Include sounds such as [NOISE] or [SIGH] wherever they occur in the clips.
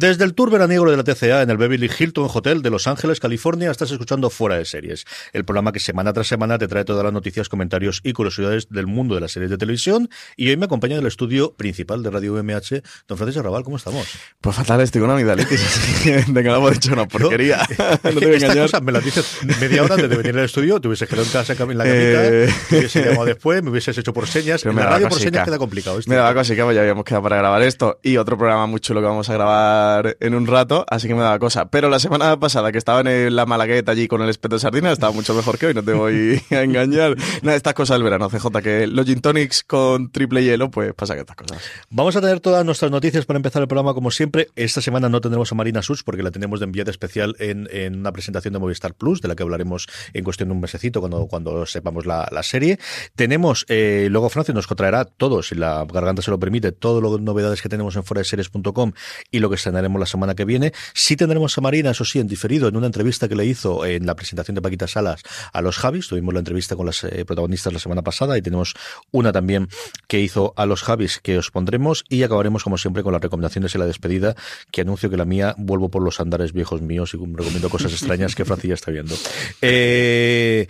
Desde el tour veraniego de la TCA en el Beverly Hilton Hotel de Los Ángeles, California, estás escuchando Fuera de Series, el programa que semana tras semana te trae todas las noticias, comentarios y curiosidades del mundo de las series de televisión. Y hoy me acompaña en el estudio principal de Radio UMH, don Francisco Arrabal, ¿cómo estamos? Pues fatal, estoy con una amigdalitis, [LAUGHS] de que no hemos dicho una porquería. [LAUGHS] no te voy a Estas cosas me las dices media hora antes de venir al estudio, te hubieses quedado en casa en la camita, Eh. te hubieses llamado después, me hubieses hecho por señas. Pero En me la radio por señas queda complicado. ¿viste? Me daba cosa que ya habíamos quedado para grabar esto y otro programa muy chulo que vamos a grabar en un rato, así que me daba cosa. Pero la semana pasada que estaba en la Malagueta allí con el espeto de sardina estaba mucho mejor que hoy, no te voy [LAUGHS] a engañar. Nada, estas cosas del verano, CJ, que los gin tonics con triple hielo, pues pasa que estas cosas. Vamos a tener todas nuestras noticias para empezar el programa como siempre. Esta semana no tendremos a Marina Such porque la tenemos de enviada especial en, una presentación de Movistar Plus, de la que hablaremos en cuestión de un mesecito cuando, cuando sepamos la, serie. Tenemos, eh, luego Francia nos traerá todo, si la garganta se lo permite, todo lo novedades que tenemos en foradeseries.com y lo que estrenaremos la semana que viene. Sí tendremos a Marina, eso sí, en diferido, en una entrevista que le hizo en la presentación de Paquita Salas a los Javis. Tuvimos la entrevista con las eh, protagonistas la semana pasada y tenemos una también que hizo a los Javis que os pondremos y acabaremos como siempre con las recomendaciones y la despedida que anuncio que la mía vuelvo por los andares viejos míos y recomiendo cosas extrañas que Francis ya está viendo. Eh,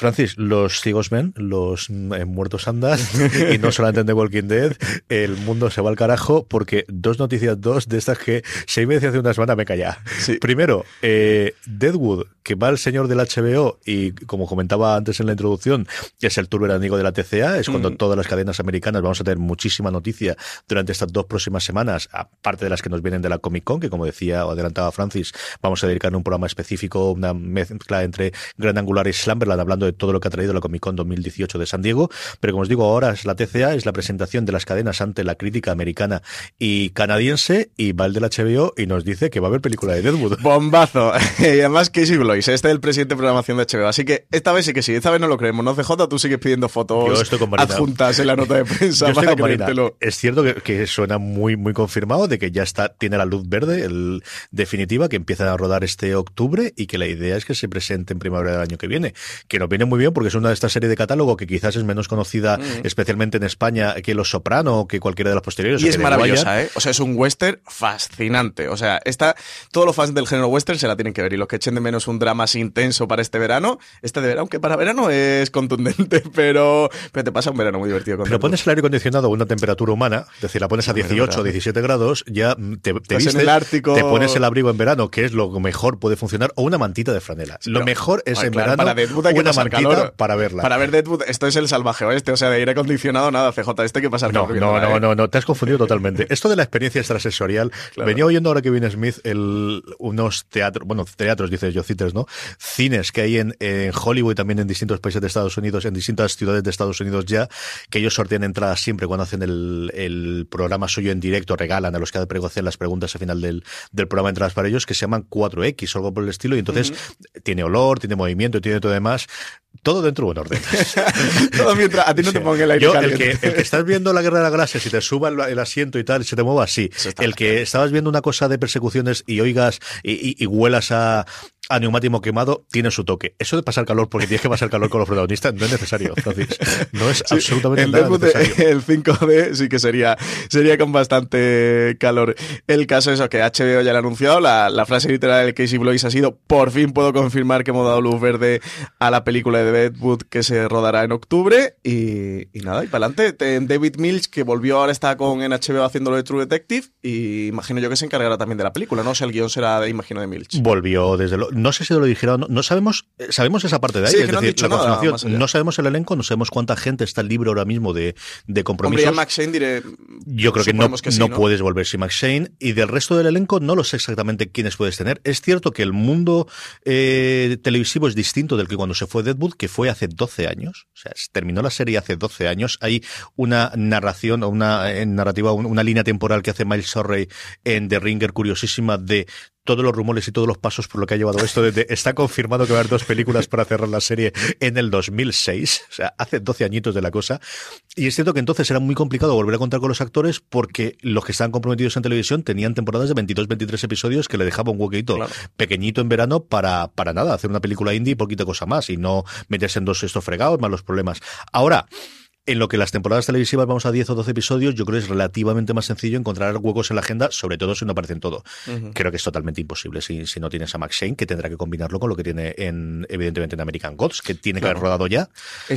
Francis, los ciegos ven, los eh, muertos andan, y no solamente en The Walking Dead, el mundo se va al carajo porque dos noticias, dos de estas que seis veces hace una semana me calla. Sí. Primero, eh, Deadwood, que va el señor del HBO y como comentaba antes en la introducción, es el tour veraniego de la TCA, es cuando Mm. todas las cadenas americanas vamos a tener muchísima noticia durante estas dos próximas semanas, aparte de las que nos vienen de la Comic Con, que como decía o adelantaba Francis, vamos a dedicar un programa específico, una mezcla entre Gran Angular y Slumberland, hablando de todo lo que ha traído la Comic Con 2018 de San Diego. Pero como os digo, ahora es la TCA, es la presentación de las cadenas ante la crítica americana y canadiense, y va el del HBO y nos dice que va a haber película de Deadwood. [LAUGHS] Bombazo. [LAUGHS] y además Casey Blois, este es el presidente de programación de HBO. Así que esta vez sí que sí, esta vez no lo creemos, ¿no? CJ, tú sigues pidiendo Yo fotos adjuntas en la nota de [LAUGHS] prensa Yo estoy para creértelo. Es cierto que, que suena muy, muy confirmado de que ya está, tiene la luz verde, el definitiva, que empiezan a rodar este octubre y que la idea es que se presente en primavera del año que viene. Que nos viene muy bien porque es una de estas series de catálogo que quizás es menos conocida, especialmente en España, que Los Soprano o que cualquiera de las posteriores. Y es Wire. maravillosa, ¿eh? O sea, es un western fascinante. O sea, está, todos los fans del género western se la tienen que ver. Y los que echen de menos un drama así intenso para este verano, este de verano, aunque para verano es contundente, [LAUGHS] pero, pero te pasa un verano muy divertido. Con Pero pones el aire acondicionado a una temperatura humana, es decir, la pones a Hombre, 18 o verdad. 17 grados, ya mm, te, te en el Ártico. te pones el abrigo en verano, que es lo mejor puede funcionar, o una mantita de franela. lo mejor es joder, en claro, verano para una pasar calor. para verla. Para ver Deadwood, esto es el salvaje oeste, o sea, de aire acondicionado, nada, CJ, este que pasar No, no, no, ¿eh? no, no, te has confundido totalmente. Esto de la experiencia extrasensorial, Claro. venía oyendo ahora que viene Smith el, unos teatros, bueno, teatros, dices yo, cites, ¿no? Cines que hay en, en Hollywood y también en distintos países de Estados Unidos, en distintas ciudades de Estados Unidos ya, que ellos sortean entradas siempre cuando hacen el, el programa suyo en directo, regalan a los que hacen las preguntas al final del, del programa entradas para ellos, que se llaman 4X o algo por el estilo, y entonces tiene olor, tiene movimiento, tiene todo demás, todo dentro de un orden. [LAUGHS] Todo mientras a ti no te ponga el aire Yo, el que, el que estás viendo la guerra de las galaxias y te suba el, el asiento y tal, y se te mueva, sí. El que estabas viendo una cosa de persecuciones y oigas y, y- y huelas a, a neumático quemado tiene su toque. Eso de pasar calor porque tienes que pasar calor con los protagonistas no es necesario. Francis. No es Sí, absolutamente el nada necesario. el 5D sí que sería, sería con bastante calor. El caso es que HBO ya lo ha anunciado, la, la frase literal del Casey Blois ha sido, por fin puedo confirmar que hemos dado luz verde a la película de Deadwood que se rodará en octubre y, y nada, y para adelante. Te- David Milch, que volvió ahora está con en HBO haciéndolo de True Detective y imagino yo que se encargará también de la película, no sé, el guion será, de, imagino, de Milch. Volvió desde lo, no sé si lo dijeron, no, no sabemos, sabemos esa parte de ahí, Sí, es que no decir, la nada no sabemos el elenco, no sabemos cuánta gente está libre ahora mismo de, de Hombre, compromisos. ya Max Shane diré... Yo creo que no, suponemos que sí, no puedes volver sin Max Shane. Y del resto del elenco no lo sé exactamente quiénes puedes tener. Es cierto que el mundo eh, televisivo es distinto del que cuando se fue Deadwood, que fue hace 12 años. O sea, terminó la serie hace 12 años. Hay una narración una eh, narrativa, un- una línea temporal que hace Miles Surrey en The Ringer curiosísima de todos los rumores y todos los pasos por lo que ha llevado esto. Desde, está confirmado que va a haber dos películas para cerrar la serie en el 2006. O sea, hace 12 añitos de la cosa. Y es cierto que entonces era muy complicado volver a contar con los actores porque los que estaban comprometidos en televisión tenían temporadas de 22, 23 episodios que le dejaban un huequito Claro. pequeñito en verano para, para nada, hacer una película indie y poquita cosa más y no meterse en dos estos fregados más los problemas. Ahora, en lo que las temporadas televisivas vamos a 10 o 12 episodios, yo creo que es relativamente más sencillo encontrar huecos en la agenda, sobre todo si no aparecen todo. Creo que es totalmente imposible si, si no tienes a Max Shane, que tendrá que combinarlo con lo que tiene en, evidentemente, en American Gods, que tiene que haber rodado ya,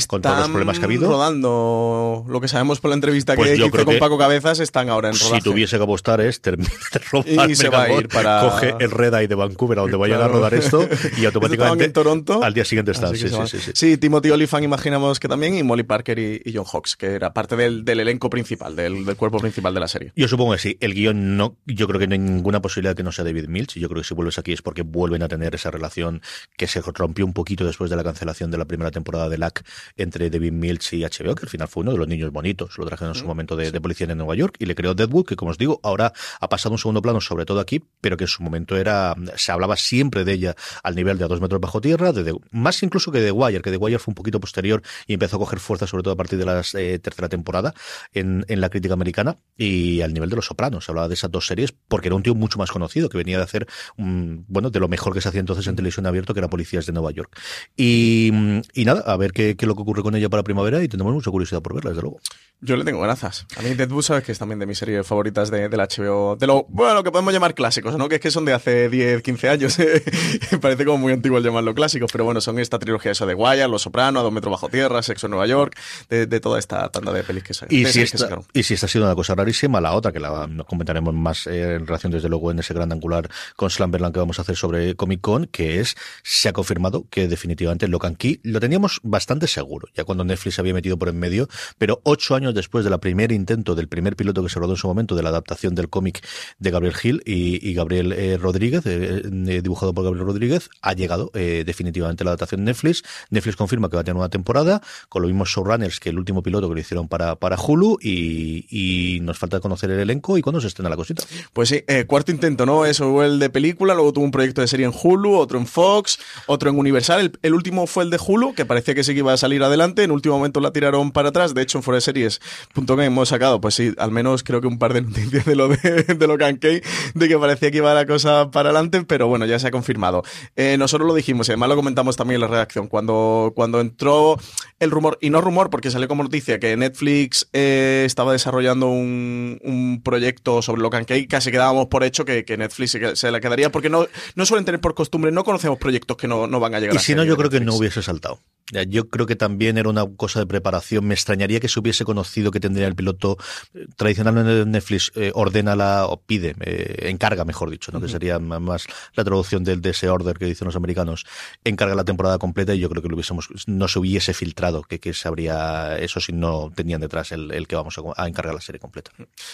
con todos los problemas que ha habido. rodando lo que sabemos por la entrevista Pues que yo creo con que Paco Cabezas, están ahora en Si rodaje. tuviese que apostar es termina de [LAUGHS] rodar Y se va a ir para- coge el Red Eye de Vancouver a donde vayan Claro. a rodar esto y [LAUGHS] automáticamente en Toronto. al día siguiente están. Sí, sí, sí, sí. Timothy Olyphant imaginamos que también, y Molly Parker y, y John Hawkes, que era parte del, del elenco principal, del, del cuerpo principal de la serie. Yo supongo que sí. El guion no, yo creo que no hay ninguna posibilidad que no sea David Milch. Y yo creo que si vuelves aquí es porque vuelven a tener esa relación que se rompió un poquito después de la cancelación de la primera temporada de LAC entre David Milch y HBO, que al final fue uno de los niños bonitos. Lo trajeron en su momento de, de policía en Nueva York y le creó Deadwood, que como os digo, ahora ha pasado un segundo plano, sobre todo aquí, pero que en su momento era, se hablaba siempre de ella al nivel de a dos metros bajo tierra, de, más incluso que de Wire, que The Wire fue un poquito posterior y empezó a coger fuerza, sobre todo a partir de la eh, tercera temporada en, en la crítica americana y al nivel de Los Sopranos. Se hablaba de esas dos series porque era un tío mucho más conocido que venía de hacer, mm, bueno, de lo mejor que se hacía entonces en televisión abierto, que era Policías de Nueva York. Y, mm, y nada, a ver qué, qué es lo que ocurre con ella para primavera y tendremos mucha curiosidad por verla, desde luego. Yo le tengo grazas. A mí Deadwood sabes que es también de mis series favoritas de, del HBO. De lo, bueno, que podemos llamar clásicos, ¿no? Que es que son de hace 10, 15 años. [LAUGHS] Parece como muy antiguo el llamarlo clásicos, pero bueno, son esta trilogía eso de Wire, Los Soprano, A dos metros bajo tierra, Sexo en Nueva York, de, de toda esta tanda de pelis que se Y si, que sacaron. y si esta ha sido una cosa rarísima, la otra, que la nos comentaremos más eh, en relación desde luego en ese gran angular con Slamberland que vamos a hacer sobre Comic Con, que es, se ha confirmado que definitivamente Locan Key lo teníamos bastante seguro, ya cuando Netflix se había metido por en medio, pero ocho años después del primer intento, del primer piloto que se rodó en su momento, de la adaptación del cómic de Gabriel Gil y, y Gabriel eh, Rodríguez, eh, dibujado por Gabriel Rodríguez, ha llegado definitivamente la adaptación de Netflix. Netflix confirma que va a tener una temporada, con los mismos showrunners que el último piloto que lo hicieron para, para Hulu, y, y nos falta conocer el elenco y cuándo se estrena la cosita. Pues sí, eh, cuarto intento, ¿no? Eso fue el de película, luego tuvo un proyecto de serie en Hulu, otro en Fox, otro en Universal. El, el último fue el de Hulu, que parecía que sí que iba a salir adelante. En último momento la tiraron para atrás. De hecho, en foreseries.com hemos sacado, pues sí, al menos creo que un par de noticias de lo de, [LAUGHS] de lo Cankey, de que parecía que iba la cosa para adelante, pero bueno, ya se ha confirmado. Eh, nosotros lo dijimos y además lo comentamos también en la redacción. Cuando, cuando entró el rumor, y no rumor porque salió como noticia, que Netflix eh, estaba desarrollando un, un proyecto sobre lo Cankey, casi quedábamos por hecho que, que Netflix se, se la quedaría, porque no, no suelen tener por costumbre, no conocemos proyectos que no, no van a llegar Y a si no, yo creo que no hubiese saltado. Yo creo que también era una cosa de preparación. Me extrañaría que se hubiese conocido que tendría el piloto. eh, Tradicionalmente Netflix eh, ordena la, o pide, eh, encarga, mejor dicho, ¿no? que sería más la traducción del, de ese order que dicen los americanos. Encarga la temporada completa y yo creo que lo hubiésemos, no se hubiese filtrado que, que se habría eso si no tenían detrás el, el que vamos a, a encargar la serie completa.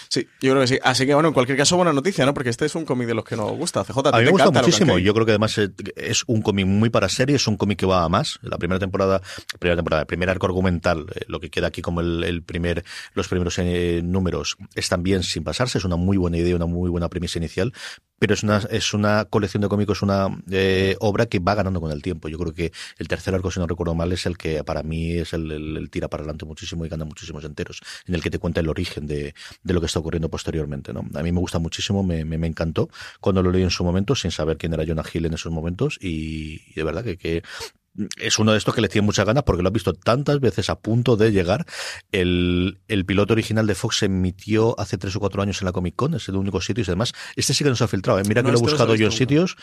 Sí, yo creo que sí. Así que bueno, en cualquier caso, buena noticia, ¿no? Porque este es un cómic de los que nos gusta. CJ, A mí me gusta muchísimo. Yo creo que además es un cómic muy para serie, es un cómic que va a más. La primera temporada temporada, primera temporada, el primer arco argumental, eh, lo que queda aquí como el, el primer, los primeros eh, números, están bien sin pasarse, es una muy buena idea, una muy buena premisa inicial, pero es una, es una colección de cómicos, una eh, obra que va ganando con el tiempo. Yo creo que el tercer arco, si no recuerdo mal, es el que para mí es el, el- el tira para adelante muchísimo y gana muchísimos enteros, en el que te cuenta el origen de, de lo que está ocurriendo posteriormente. ¿no? A mí me gusta muchísimo, me, me, me encantó cuando lo leí en su momento, sin saber quién era Jonah Hill en esos momentos, y, y de verdad que, que es uno de estos que le tiene muchas ganas porque lo has visto tantas veces a punto de llegar. El, el piloto original de Fox se emitió hace tres o cuatro años en la Comic Con, es el único sitio y además, este sí que nos ha filtrado. ¿eh? Mira No, que lo he buscado yo en sitios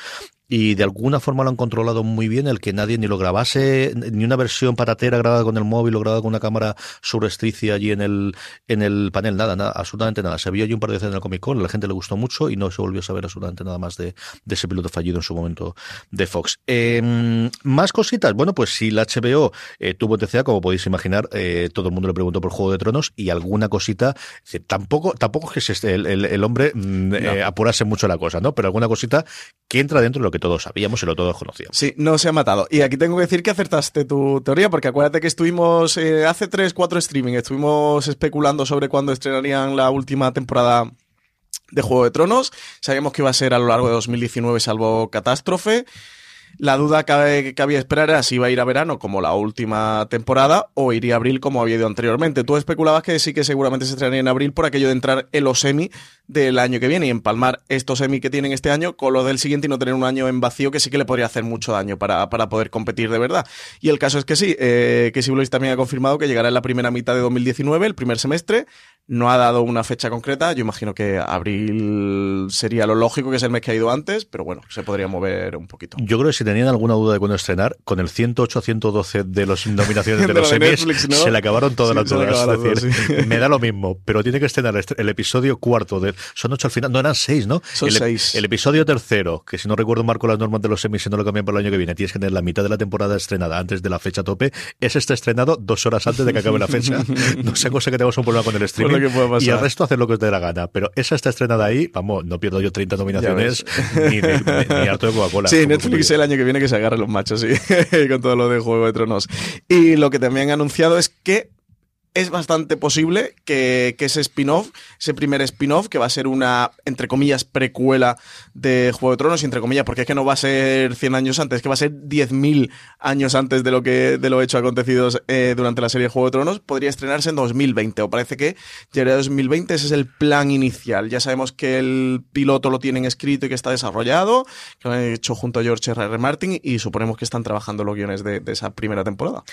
y de alguna forma lo han controlado muy bien, el que nadie ni lo grabase, ni una versión patatera grabada con el móvil o grabada con una cámara surrestricia allí en el, en el panel, nada, nada, absolutamente nada. Se vio allí un par de veces en el Comic Con, a la gente le gustó mucho y no se volvió a saber absolutamente nada más de, de ese piloto fallido en su momento de Fox. Eh, más cositas, bueno, pues si la HBO eh, tuvo TCA, como podéis imaginar, eh, todo el mundo le preguntó por Juego de Tronos y alguna cosita, decir, tampoco, tampoco es que el, el- el hombre mm, eh, apurase mucho la cosa, ¿no? Pero alguna cosita que entra dentro de lo que todos sabíamos y lo todos conocíamos. Sí, no se ha matado. Y aquí tengo que decir que acertaste tu teoría, porque acuérdate que estuvimos hace 3, 4 streaming, estuvimos especulando sobre cuándo estrenarían la última temporada de Juego de Tronos. Sabíamos que iba a ser a lo largo de 2019, salvo catástrofe. La duda que cabía esperar era si iba a ir a verano como la última temporada o iría a abril como había ido anteriormente. Tú especulabas que sí que seguramente se estrenaría en abril por aquello de entrar en los semi del año que viene y empalmar estos semi que tienen este año con lo del siguiente y no tener un año en vacío que sí que le podría hacer mucho daño para, para poder competir de verdad. Y el caso es que sí, eh, que Blois también ha confirmado que llegará en la primera mitad de 2019, el primer semestre. No ha dado una fecha concreta. Yo imagino que abril sería lo lógico, que es el mes que ha ido antes, pero bueno, se podría mover un poquito. Yo creo que si tenían alguna duda de cuándo estrenar, con el 108 a 112 de las nominaciones de [LAUGHS] De los lo de se le acabaron todas Sí, las dudas. acabaron Es decir, todas, sí. me da lo mismo, pero tiene que estrenar el- episodio cuarto de. Son ocho al final, no eran seis, ¿no? Son el, seis. El episodio tercero, que si no recuerdo marco las normas de los Emmys y no lo cambian para el año que viene, tienes que tener la mitad de la temporada estrenada antes de la fecha tope. Ese está estrenado dos horas antes de que acabe la fecha. [LAUGHS] No sea cosa que tengamos un problema con el streaming. Lo que pueda pasar. Y el resto hacer lo que os dé la gana. Pero esa está estrenada ahí, vamos, no pierdo yo 30 nominaciones ni, de- ni- ni harto de Coca-Cola. Sí, Netflix el año que viene que se agarre los machos, sí, [LAUGHS] con todo lo de Juego de Tronos. Y lo que también han anunciado es que es bastante posible que, ese spin-off, ese primer spin-off, que va a ser una, entre comillas, precuela de Juego de Tronos, entre comillas, porque es que no va a ser 100 años antes, es que va a ser 10.000 años antes de lo que de lo hecho acontecidos eh, durante la serie Juego de Tronos, podría estrenarse en 2020, o parece que llegaría a 2020, ese es el plan inicial. Ya sabemos que el piloto lo tienen escrito y que está desarrollado, que lo han hecho junto a George R. R. Martin, y suponemos que están trabajando los guiones de esa primera temporada.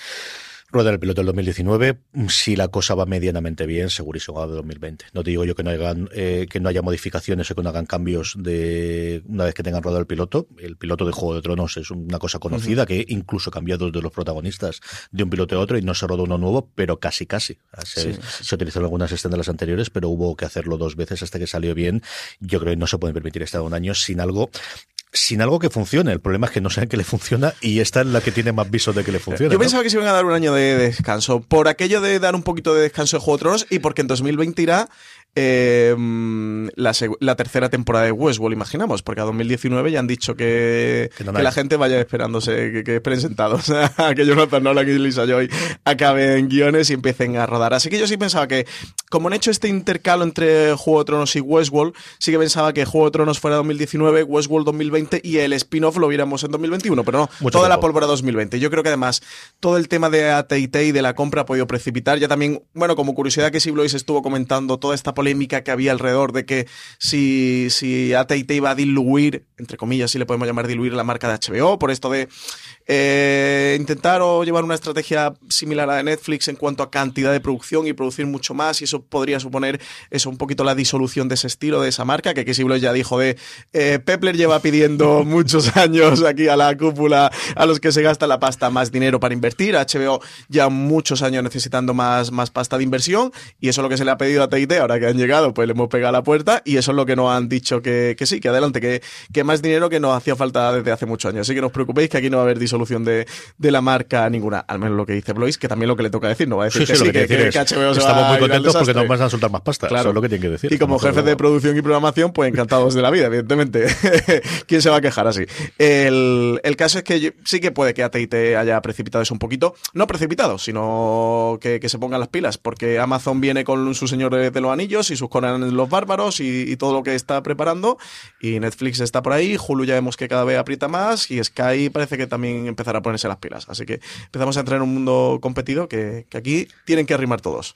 Rueda el piloto del 2019, si la cosa va medianamente bien, segurísimo va de 2020. No te digo yo que no hagan, eh, que no haya modificaciones o que no hagan cambios de una vez que tengan rodado el piloto. El piloto de Juego de Tronos es una cosa conocida que incluso cambió dos de los protagonistas de un piloto a otro y no se rodó uno nuevo, pero casi casi. Se, Sí, se utilizaron algunas escenas de las anteriores, pero hubo que hacerlo dos veces hasta que salió bien. Yo creo que no se puede permitir estar un año sin algo sin algo que funcione. El problema es que no saben que le funciona y esta es la que tiene más visos de que le funcione. Yo ¿no? pensaba que se iban a dar un año de descanso. Por aquello de dar un poquito de descanso de Juego de Tronos y porque en 2020 irá eh, la, tercera temporada de Westworld, imaginamos. Porque a 2019 ya han dicho que, Que no que hay. la gente vaya esperándose, que, que esperen sentados [LAUGHS] a que Jonathan Nolan y Lisa Joy acaben guiones y empiecen a rodar. Así que yo sí pensaba que, como han hecho este intercalo entre Juego de Tronos y Westworld, sí que pensaba que Juego de Tronos fuera 2019, Westworld 2020 y el spin-off lo viéramos en 2021. Pero no, Mucho toda la pólvora 2020. Yo creo que además todo el tema de AT&T y de la compra ha podido precipitar. Ya también, bueno, como curiosidad que Siblois estuvo comentando toda esta polémica que había alrededor de que si, si AT&T iba a diluir, entre comillas, si le podemos llamar diluir la marca de HBO, por esto de eh, intentar o llevar una estrategia similar a la de Netflix en cuanto a cantidad de producción y producir mucho más y eso podría suponer eso un poquito la disolución de ese estilo, de esa marca, que Siblois ya dijo de eh, Pepler lleva pidiendo [LAUGHS] muchos años aquí a la cúpula a los que se gasta la pasta más dinero para invertir. HBO ya muchos años necesitando más, más pasta de inversión y eso es lo que se le ha pedido a TIT. Ahora que han llegado, pues le hemos pegado a la puerta y eso es lo que nos han dicho que, que sí, que adelante, que, que más dinero que nos hacía falta desde hace muchos años. Así que no os preocupéis que aquí no va a haber disolución de, de la marca ninguna. Al menos lo que dice Blois, que también lo que le toca decir, no va a decir Sí, que sí, sí, lo que que, que- es, que estamos muy contentos porque que nos van a soltar más pasta. Claro. Eso es lo que tienen que decir. Y como jefe de luego. producción y programación, pues encantados de la vida, evidentemente. [LAUGHS] ¿Quién se va a quejar así? El, el caso es que yo- sí que puede que AT&T haya precipitado eso un poquito. No precipitado, sino que, que se pongan las pilas, porque Amazon viene con su Señor de los Anillos y sus Conan los Bárbaros y, y todo lo que está preparando. Y Netflix está por ahí, Hulu ya vemos que cada vez aprieta más y Sky parece que también empezará a ponerse las pilas. Así que empezamos a entrar en un mundo competido que, que aquí tienen que arrimar todos.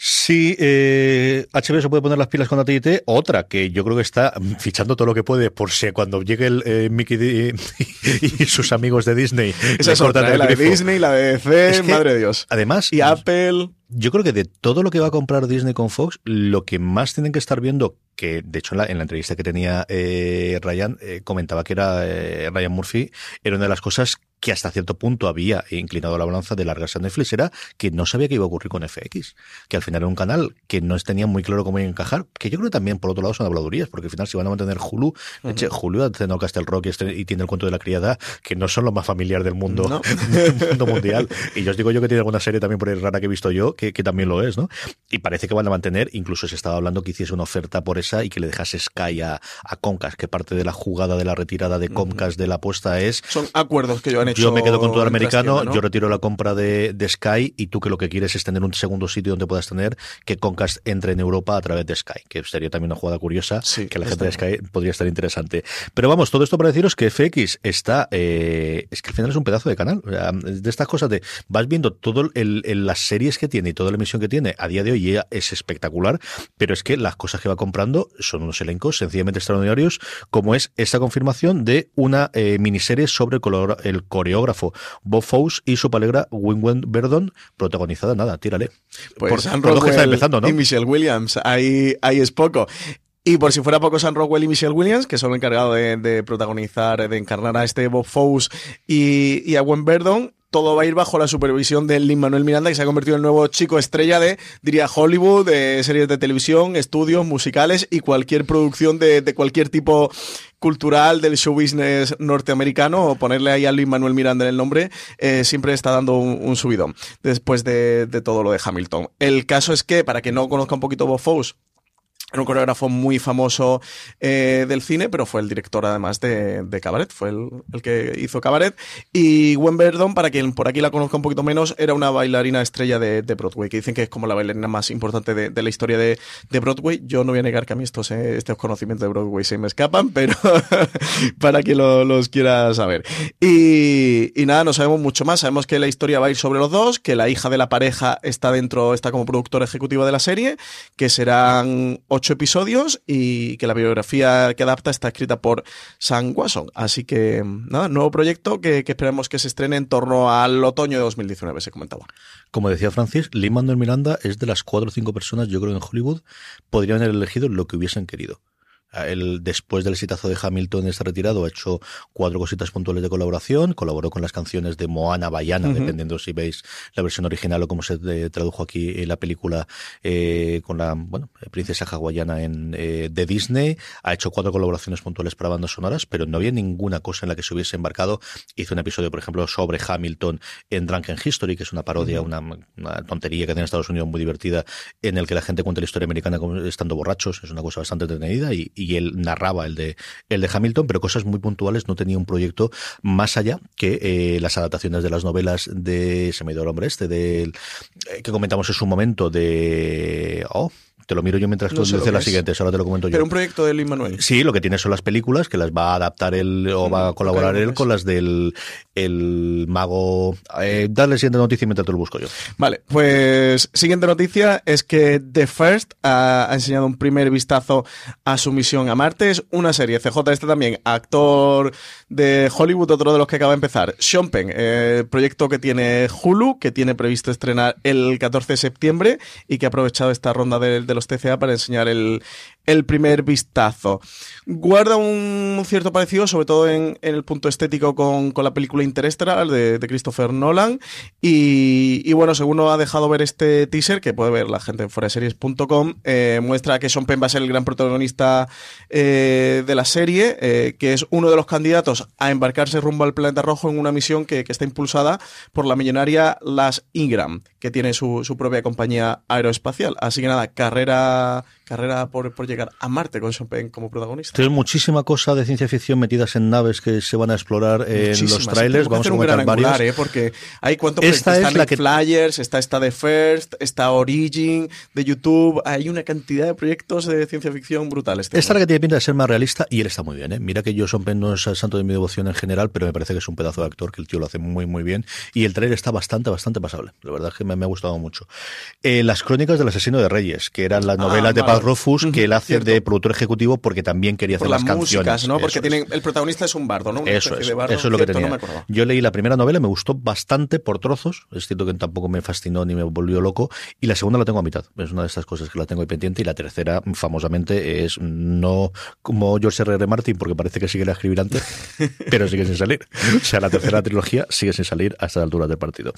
Sí, eh, HBO se puede poner las pilas con AT&T. Otra que yo creo que está fichando todo lo que puede por si cuando llegue el eh, Mickey D- [LAUGHS] y, sus amigos de Disney. [LAUGHS] Esa es otra, ¿eh? la de. Disney, la de DC, Es que, madre de Dios. Además, Y Apple. yo creo que de todo lo que va a comprar Disney con Fox, lo que más tienen que estar viendo, que de hecho en la, en la entrevista que tenía eh, Ryan, eh, comentaba que era eh, Ryan Murphy, era una de las cosas que hasta cierto punto había inclinado la balanza de largarse a Netflix, era que no sabía qué iba a ocurrir con FX, que al final era un canal que no tenía muy claro cómo iba a encajar, que yo creo que también por otro lado son habladurías, porque al final si van a mantener Hulu, de hecho, Hulu ha tenido Castle Rock y, este- y tiene el cuento de la criada, que no son lo más familiar del mundo, No. del [LAUGHS] mundo mundial. Y yo os digo yo que tiene alguna serie también por ahí rara que he visto yo, que, que también lo es, ¿no? Y parece que van a mantener, incluso se estaba hablando que hiciese una oferta por esa y que le dejase Sky a, a Comcast, que parte de la jugada de la retirada de Comcast de la apuesta es Son acuerdos que yo han hecho. yo me quedo con todo el americano, yo retiro la compra de, de Sky y tú que lo que quieres es tener un segundo sitio donde puedas tener que Comcast entre en Europa a través de Sky, que sería también una jugada curiosa, Sí, que la gente de Sky podría estar interesante. Pero vamos, todo esto para deciros que FX está, eh, es que al final es un pedazo de canal, O sea, de estas cosas de, vas viendo el, el- las series que tiene y toda la emisión que tiene, a día de hoy es espectacular, pero es que las cosas que va comprando son unos elencos sencillamente extraordinarios, como es esa confirmación de una eh, miniserie sobre el, color- el coreógrafo Bob Fosse y su palegra Wingwen Verdon, protagonizada, nada, tírale. Pues por, Sam por lo que está empezando, ¿no? Y Michelle Williams, ahí, ahí es poco. Y por si fuera poco, Sam Rockwell y Michelle Williams, que son encargados de, de protagonizar, de encarnar a este Bob Fosse y, y a Gwen Verdon, todo va a ir bajo la supervisión de Lin Manuel Miranda, que se ha convertido en el nuevo chico estrella de, diría, Hollywood, de series de televisión, estudios, musicales y cualquier producción de, de cualquier tipo cultural del show business norteamericano o ponerle ahí a Lin Manuel Miranda en el nombre eh, siempre está dando un, un subidón después de, de todo lo de Hamilton. El caso es que, para que no conozca un poquito Bob Fosse, era un coreógrafo muy famoso eh, del cine, pero fue el director además de, de Cabaret, fue el, el que hizo Cabaret. Y Gwen Verdon, para quien por aquí la conozca un poquito menos, era una bailarina estrella de, de Broadway, que dicen que es como la bailarina más importante de, de la historia de, Broadway. Yo no voy a negar que a mí estos, eh, estos conocimientos de Broadway se me escapan, [LAUGHS] pero para quien lo- los quiera saber. Y, y nada, no sabemos mucho más. Sabemos que la historia va a ir sobre los dos, que la hija de la pareja está dentro, está como productora ejecutiva de la serie, que serán ocho episodios y que la biografía que adapta está escrita por Sam Watson. Así que, nada, nuevo proyecto que, que esperamos que se estrene en torno al otoño de 2019, se comentaba. Como decía Francis, Lin Manuel Miranda es de las cuatro o cinco personas, yo creo, en Hollywood, podrían haber elegido lo que hubiesen querido. Él, después del exitazo de Hamilton, está retirado, ha hecho cuatro cositas puntuales de colaboración, colaboró con las canciones de Moana, Bayana, dependiendo si veis la versión original o cómo se eh, tradujo aquí en la película eh, con la bueno princesa hawaiana en, eh, de Disney. Ha hecho cuatro colaboraciones puntuales para bandas sonoras, pero no había ninguna cosa en la que se hubiese embarcado. Hizo un episodio, por ejemplo, sobre Hamilton en Drunken History, que es una parodia, una, una tontería que tiene en Estados Unidos muy divertida, en el que la gente cuenta la historia americana como estando borrachos. Es una cosa bastante entretenida y, y él narraba el de, el de Hamilton, pero cosas muy puntuales. No tenía un proyecto más allá que eh, las adaptaciones de las novelas de, se me el hombre este, eh, que comentamos en su momento de, oh, te lo miro yo mientras No que la siguiente, ahora te lo comento yo. Pero un proyecto de Lin Manuel. Sí, lo que tiene son las películas que las va a adaptar él o va a Mm, colaborar él pues. con las del el mago. Eh, dale siguiente noticia mientras te lo busco yo. Vale, pues siguiente noticia es que The First ha, ha enseñado un primer vistazo a su misión a Marte. Es una serie, CJ este también, actor de Hollywood, otro de los que acaba de empezar. Sean Penn, eh, proyecto que tiene Hulu, que tiene previsto estrenar el 14 de septiembre y que ha aprovechado esta ronda de, de los TCA para enseñar el, el primer vistazo. Guarda un cierto parecido, sobre todo en, el punto estético con, con, la película Interestelar de, Christopher Nolan. Y, bueno, según nos ha dejado ver este teaser, que puede ver la gente en foraseries.com, eh, muestra que Sean Penn va a ser el gran protagonista eh, de la serie, eh, que es uno de los candidatos a embarcarse rumbo al planeta rojo en una misión que, que está impulsada por la millonaria Las Ingram, que tiene su, su propia compañía aeroespacial. Así que nada, carrera carrera por, por, llegar a Marte con Sean Penn como protagonista. Tienes muchísima cosa de ciencia ficción metidas en naves que se van a explorar en los trailers. Vamos a comentar varios. ¿eh? Porque hay cuántos esta es la que... Flyers, está esta de First, está Origin de YouTube. Hay una cantidad de proyectos de ciencia ficción brutales. Esta es la que tiene pinta de ser más realista y él está muy bien. ¿eh? Mira que yo Sean Penn no es el santo de mi devoción en general, pero me parece que es un pedazo de actor, que el tío lo hace muy, muy bien. Y el trailer está bastante, bastante pasable. La verdad es que me, me ha gustado mucho. Eh, las crónicas del asesino de Reyes, que eran las novelas ah, de Paz Rofus, que él hace Cierto. de productor ejecutivo porque también quería hacer Por las, las canciones. Músicas, ¿no? Porque tienen, el protagonista es un bardo, ¿no? Una Eso es, de bardo. eso es lo que tenía. no. Yo leí la primera novela, me gustó bastante por trozos, es cierto que tampoco me fascinó ni me volvió loco, y la segunda la tengo a mitad, es una de estas cosas que la tengo ahí pendiente, y la tercera, famosamente, es no como George R. R. Martin, porque parece que sigue a escribir antes, [LAUGHS] pero sigue sin salir. O sea, la tercera trilogía sigue sin salir a estas alturas del partido.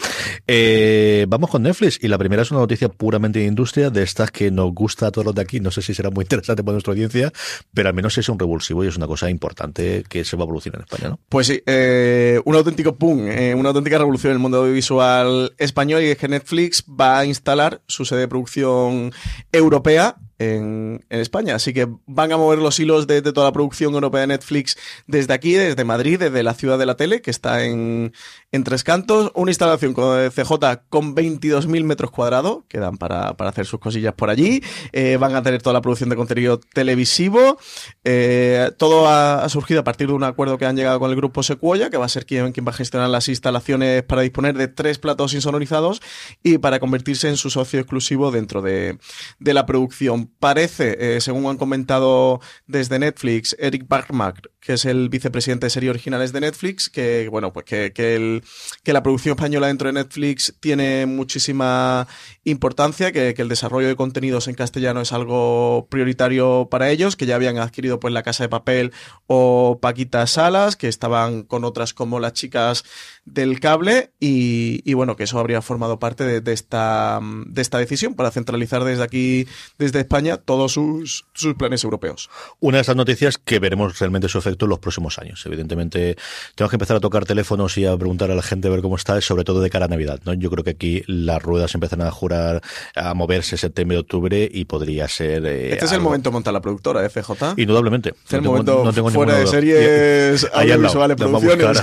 Eh, vamos con Netflix, y la primera es una noticia puramente de industria, de estas que nos gusta a todos los de aquí, no sé si será muy interesante para nuestra audiencia, pero al menos es un revulsivo y es una cosa importante que se va a producir en España, ¿no? Pues sí, eh, un auténtico boom, eh, una auténtica revolución en el mundo audiovisual español y es que Netflix va a instalar su sede de producción europea en, en, España. Así que van a mover los hilos de, toda la producción europea de Netflix desde aquí, desde Madrid, desde la ciudad de la tele, que está en, en Tres Cantos. Una instalación con CJ con 22.000 metros cuadrados, que dan para, para, hacer sus cosillas por allí. Eh, van a tener toda la producción de contenido televisivo. Eh, todo ha, surgido a partir de un acuerdo que han llegado con el grupo Sequoia, que va a ser quien, quien va a gestionar las instalaciones para disponer de tres platos insonorizados y para convertirse en su socio exclusivo dentro de, de la producción parece, eh, según han comentado desde Netflix, Eric Bachmack, que es el vicepresidente de series originales de Netflix, que bueno, pues que, que, el, que la producción española dentro de Netflix tiene muchísima importancia, que, el desarrollo de contenidos en castellano es algo prioritario para ellos, que ya habían adquirido pues La Casa de Papel o Paquita Salas, que estaban con otras como Las Chicas del Cable, y, bueno, que eso habría formado parte de, de, esta, de esta decisión para centralizar desde aquí, desde España, todos sus, sus planes europeos. Una de esas noticias que veremos realmente su efecto en los próximos años. Evidentemente, tenemos que empezar a tocar teléfonos y a preguntar a la gente a ver cómo está, sobre todo de cara a Navidad. ¿no? Yo creo que aquí las ruedas empiezan a jurar, a moverse septiembre, octubre y podría ser. Eh, este es el momento de montar la productora, ¿eh, FJ? Indudablemente. Es el no momento tengo, no tengo fuera de series audiovisuales, producciones.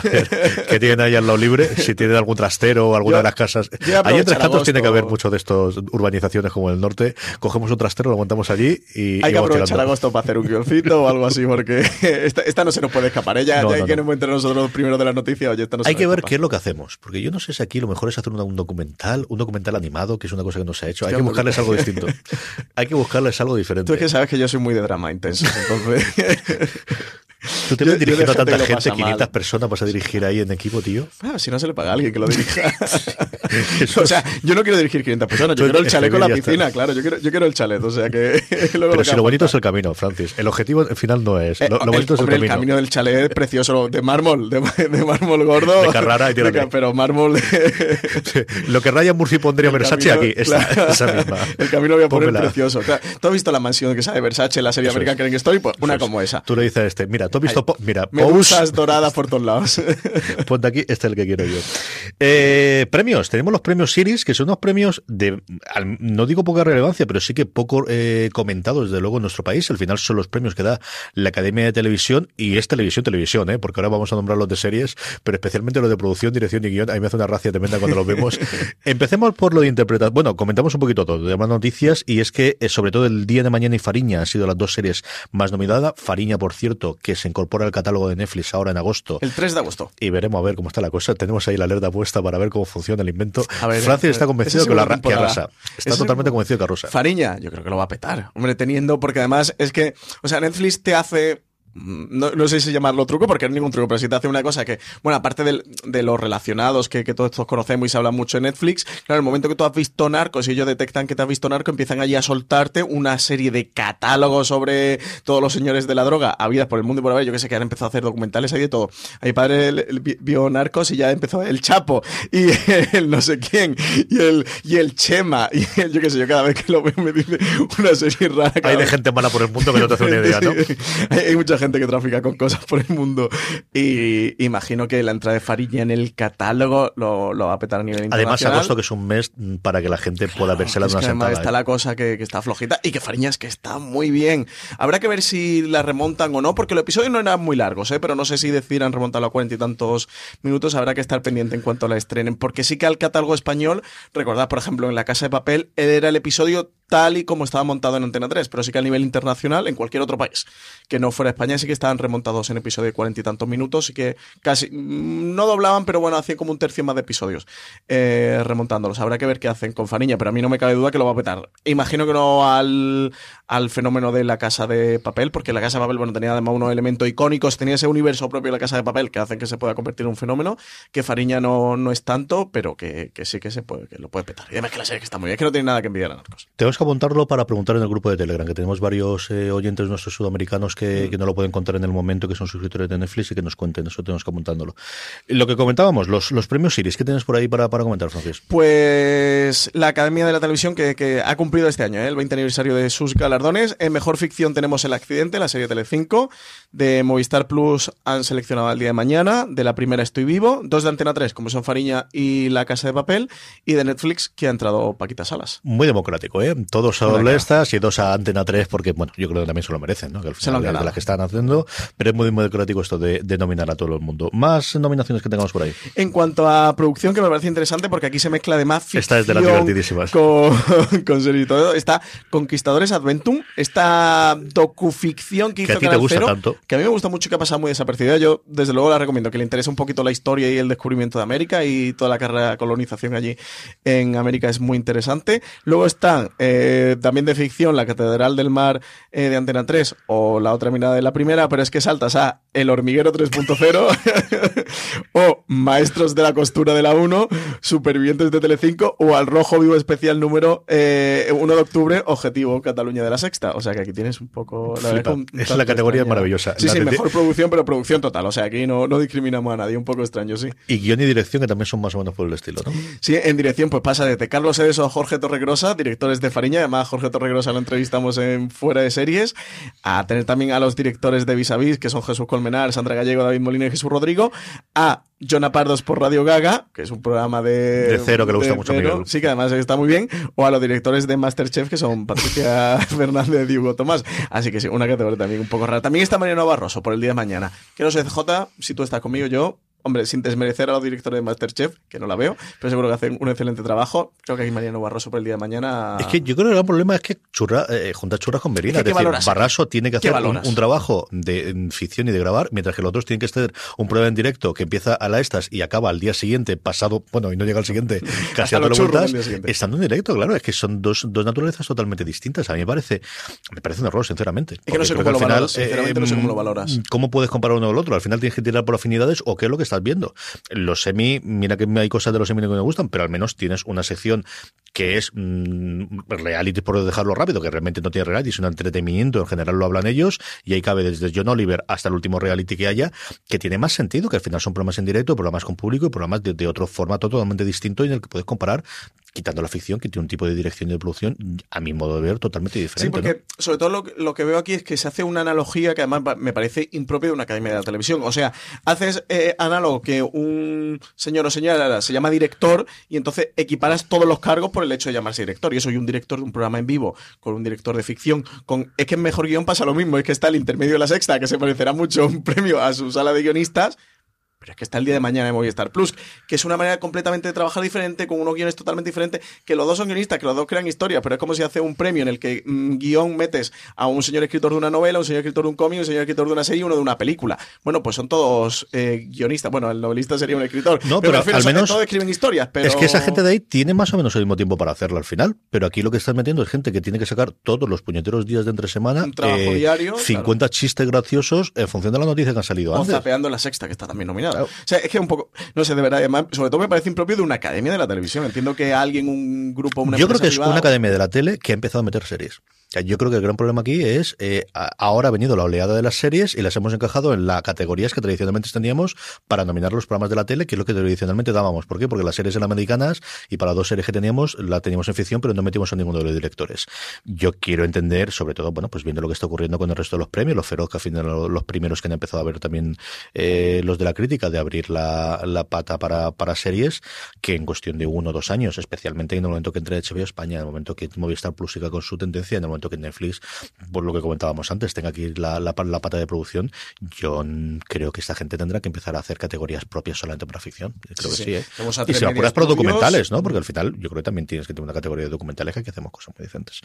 que tienen ahí al lado libre, si tienen algún trastero o alguna Yo, de las casas. Ahí entre tantos tiene que haber mucho de estos urbanizaciones como el norte. Cogemos un trastero, lo montamos allí y. Hay que aprovechar tirando. agosto para hacer un guioncito o algo así, porque [LAUGHS] esta, esta, no se nos puede escapar. Ella no, ya no, que no. entre nosotros primero de las noticias. Oye, esta no hay que ver qué es lo que hacemos, porque yo no sé si aquí lo mejor es hacer un documental, un documental animado, que es una cosa que no se ha hecho. Hay que buscarles algo distinto. [LAUGHS] hay que buscarles algo diferente. Tú es que sabes que yo soy muy de drama intenso, entonces. [LAUGHS] ¿Tú te ves dirigiendo a tanta gente, 500 mal. personas vas a dirigir ahí en equipo, tío? Ah, si no se le paga a alguien que lo dirija. [LAUGHS] o sea, yo no quiero dirigir 500 personas, yo quiero el chalet con la piscina, claro, yo quiero, yo quiero el chalet, o sea que... [LAUGHS] Pero lo si lo bonito es el camino, Francis, el objetivo al final no es, eh, lo, lo, bonito el, es el hombre, camino. El camino del chalet es precioso, de mármol, de, de mármol gordo. De Carrara y de, Pero mármol... sí, lo que Ryan Murphy pondría Versace camino, aquí, esa, claro, esa, misma. El camino voy a poner precioso. Claro, ¿Tú has visto la mansión que sale Versace en la serie American Crane Story? Pues una como esa. Tú le dices a este, mira, ¿tú has visto... Ay, mira, doradas por todos lados. [LAUGHS] Ponte aquí, este es el que quiero yo. Eh, premios, tenemos los premios Series, que son unos premios de, no digo poca relevancia, pero sí que poco eh, comentados, desde luego, en nuestro país. Al final son los premios que da la Academia de Televisión, y es televisión, televisión, ¿eh? porque ahora vamos a nombrar los de series, pero especialmente los de producción, dirección y guion. A mí me hace una racia tremenda cuando los vemos. [LAUGHS] Empecemos por lo de interpretación. Bueno, comentamos un poquito todo, de más noticias, y es que, eh, sobre todo, el Día de Mañana y Fariña han sido las dos series más nominadas. Fariña, por cierto, que se incorpora al catálogo de Netflix ahora en agosto. El 3 de agosto. Y veremos a ver cómo está la cosa. Tenemos ahí la alerta puesta para ver cómo funciona el invento. A ver, Francis está convencido que, la, que arrasa. Está totalmente convencido que arrasa. Fariña, yo creo que lo va a petar. Hombre, teniendo, porque además es que, o sea, Netflix te hace no, no sé si llamarlo truco porque no es ningún truco, pero si te hace una cosa que, bueno, aparte del- de los relacionados que, que todos estos conocemos y se habla mucho en Netflix, claro, el momento que tú has visto Narcos y ellos detectan que te has visto Narco, empiezan allí a soltarte una serie de catálogos sobre todos los señores de la droga habidas por el mundo y por haber. Yo que sé que han empezado a hacer documentales ahí de todo. A mi padre vi- vio Narcos y ya empezó el Chapo y [LAUGHS] el no sé quién y el, y el Chema y el, yo qué sé, yo cada vez que lo veo me dice una serie rara. Hay de vez. gente mala por el mundo que no te hace una idea, ¿no? [LAUGHS] hay, hay mucha gente que trafica con cosas por el mundo y imagino que la entrada de Farilla en el catálogo lo, lo va a petar a nivel internacional. Además, agosto, que es un mes para que la gente pueda vérsela Es de una que además sentada. está ¿eh? la cosa que, que está flojita y que Fariñas que está muy bien. Habrá que ver si la remontan o no, porque los episodios no eran muy largos, ¿eh? pero no sé si decidan remontarlo a cuarenta y tantos minutos. Habrá que estar pendiente en cuanto la estrenen, porque sí que al catálogo español, recordad, por ejemplo, en La Casa de Papel, era el episodio tal y como estaba montado en Antena 3, pero sí que a nivel internacional, en cualquier otro país que no fuera España, sí que estaban remontados en episodio de cuarenta y tantos minutos y que casi mm, no doblaban, pero bueno, hacían como un tercio más de episodios eh, remontándolos. Habrá que ver qué hacen con Fariña, pero a mí no me cabe duda que lo va a petar. Imagino que no al, al fenómeno de la casa de papel, porque la casa de papel, bueno, tenía además unos elementos icónicos, tenía ese universo propio de la casa de papel que hacen que se pueda convertir en un fenómeno, que Fariña no, no es tanto, pero que, que sí que se puede, que lo puede petar. Y además que la serie que está muy bien, que no tiene nada que envidiar a Narcos. Tenemos que apuntarlo para preguntar en el grupo de Telegram, que tenemos varios eh, oyentes nuestros sudamericanos Mm. que, que no lo pueden contar en el momento, que son suscriptores de Netflix y que nos cuenten. Eso tenemos que apuntándolo. Lo que comentábamos, los, los premios Series, ¿qué tienes por ahí para, para comentar, Francis? Pues la Academia de la Televisión que, que ha cumplido este año, ¿eh? el 20 aniversario de sus galardones. En Mejor Ficción tenemos El Accidente, la serie Telecinco. De Movistar Plus han seleccionado al día de mañana. De la primera Estoy Vivo. Dos de Antena 3, como son Fariña y La Casa de Papel. Y de Netflix, que ha entrado Paquita Salas. Muy democrático, ¿eh? Todos a doble estas y dos a Antena 3, porque, bueno, yo creo que también se lo merecen, ¿no? Que al Se lo final de las que están haciendo, pero es muy democrático esto de, de nominar a todo el mundo. Más nominaciones que tengamos por ahí. En cuanto a producción, que me parece interesante porque aquí se mezcla además ficción Esta es de las divertidísimas. con, [LAUGHS] con serie y todo. Está Conquistadores Adventum, esta docuficción que Que a ti te Canal gusta Cero, tanto. que a mí me gusta mucho que ha pasado muy desapercibida. Yo, desde luego, la recomiendo, que le interese un poquito la historia y el descubrimiento de América y toda la carrera de colonización allí en América es muy interesante. Luego están eh, también de ficción La Catedral del Mar eh, de Antena 3 o La otra mirada de la primera, pero es que saltas a El Hormiguero 3.0 [LAUGHS] o Maestros de la Costura de la 1, Supervivientes de Telecinco o Al Rojo Vivo Especial número eh, 1 de octubre, Objetivo Cataluña de la Sexta. O sea que aquí tienes un poco... La verdad Flipa. que un Es la categoría extraña. maravillosa. Sí, La sí, mejor producción, pero producción total. O sea, aquí no, no discriminamos a nadie, un poco extraño, sí. Y guion y dirección, que también son más o menos por el estilo, ¿no? Sí, en dirección pues pasa desde Carlos Edeso a Jorge Torregrosa, directores de Fariña, además Jorge Torregrosa lo entrevistamos en Fuera de Series, a tener también a los directores de Vis a Vis, que son Jesús Colmenar, Sandra Gallego, David Molina y Jesús Rodrigo, a Jonah Pardos por Radio Gaga, que es un programa de... De Cero, que le gusta mucho a Cero, Miguel. Sí, que además está muy bien, o a los directores de Masterchef, que son Patricia [LAUGHS] Fernández y Hugo Tomás. Así que sí, una categoría también un poco rara. También está Mariano Barroso por el día de mañana. Que no sé, CJ, si tú estás conmigo, yo Hombre, sin desmerecer a los directores de Masterchef, que no la veo, pero seguro que hacen un excelente trabajo. Creo que aquí Mariano Barroso por el día de mañana. Es que yo creo que el gran problema es que churra, eh, juntar churras con merinas. Es que, Es, ¿qué decir? Barraso tiene que ¿Qué hacer un, trabajo de ficción y de grabar, mientras que los otros tienen que hacer un programa en directo que empieza a la estas y acaba al día siguiente, pasado, bueno, y no llega al siguiente, [LAUGHS] casi a las vueltas, estando en directo, claro, es que son dos, dos naturalezas totalmente distintas. A mí me parece, me parece un error, sinceramente. que no sé cómo lo al valoras, sinceramente no sé cómo lo valoras. ¿Cómo puedes comparar uno con el otro? Al final tienes que tirar por afinidades o qué es lo que viendo. Los semi, mira que hay cosas de los semi que me gustan, pero al menos tienes una sección que es mm, reality por dejarlo rápido, que realmente no tiene reality, es un entretenimiento, en general lo hablan ellos, y ahí cabe desde John Oliver hasta el último reality que haya, que tiene más sentido, que al final son programas en directo, programas con público y programas de, de otro formato totalmente distinto y en el que puedes comparar, quitando la ficción, que tiene un tipo de dirección y de producción, a mi modo de ver, totalmente Sí, diferente. porque ¿no? sobre todo lo, lo que veo aquí es que se hace una analogía que además me parece impropia de una academia de la televisión. O sea, haces eh, análogo que un señor o señora se llama director y entonces equiparas todos los cargos por el hecho de llamarse director. Yo soy un director de un programa en vivo con un director de ficción. con Es que en Mejor Guión pasa lo mismo, es que está el intermedio de la sexta, que se parecerá mucho a un premio a su sala de guionistas. Pero es que está el día de mañana en Movistar Plus, que es una manera completamente de trabajar diferente, con unos guiones totalmente diferentes, que los dos son guionistas, que los dos crean historia, pero es como si hace un premio en el que mm, guion metes a un señor escritor de una novela, un señor escritor de un cómic, un señor escritor de una serie y uno de una película. Bueno, pues son todos eh, guionistas. Bueno, el novelista sería un escritor. No, pero, pero me refiero, al menos- todos escriben historias, pero... Es que esa gente de ahí tiene más o menos el mismo tiempo para hacerlo al final, pero aquí lo que están metiendo es gente que tiene que sacar todos los puñeteros días de entre semana, Un trabajo diario, 50 chistes graciosos en función de la noticia que han salido O antes. zapeando en la sexta, que está también nominada. O sea, es que un poco, no sé, de verdad, además, sobre todo me parece impropio de una academia de la televisión. Entiendo que alguien, un grupo, una Yo creo que es privada- una academia de la tele que ha empezado a meter series. Yo creo que el gran problema aquí es, eh, ahora ha venido la oleada de las series y las hemos encajado en las categorías que tradicionalmente teníamos para nominar los programas de la tele, que es lo que tradicionalmente dábamos. ¿Por qué? Porque las series eran americanas y para dos series que teníamos, la teníamos en ficción, pero no metimos a ninguno de los directores. Yo quiero entender, sobre todo, bueno, pues viendo lo que está ocurriendo con el resto de los premios, los Feroz, que al final los primeros que han empezado a ver también eh, los de la crítica, de abrir la, pata para, para series, que en cuestión de uno o dos años, especialmente en el momento que entre HBO España, en el momento que Movistar Plus siga con su tendencia, en el momento que Netflix, por lo que comentábamos antes, tenga aquí la, la, la pata de producción, yo creo que esta gente tendrá que empezar a hacer categorías propias solamente para ficción. Creo Sí, que sí. ¿eh? A Y si lo apuras por documentales, ¿no? Porque al final yo creo que también tienes que tener una categoría de documentales que hacemos cosas muy decentes.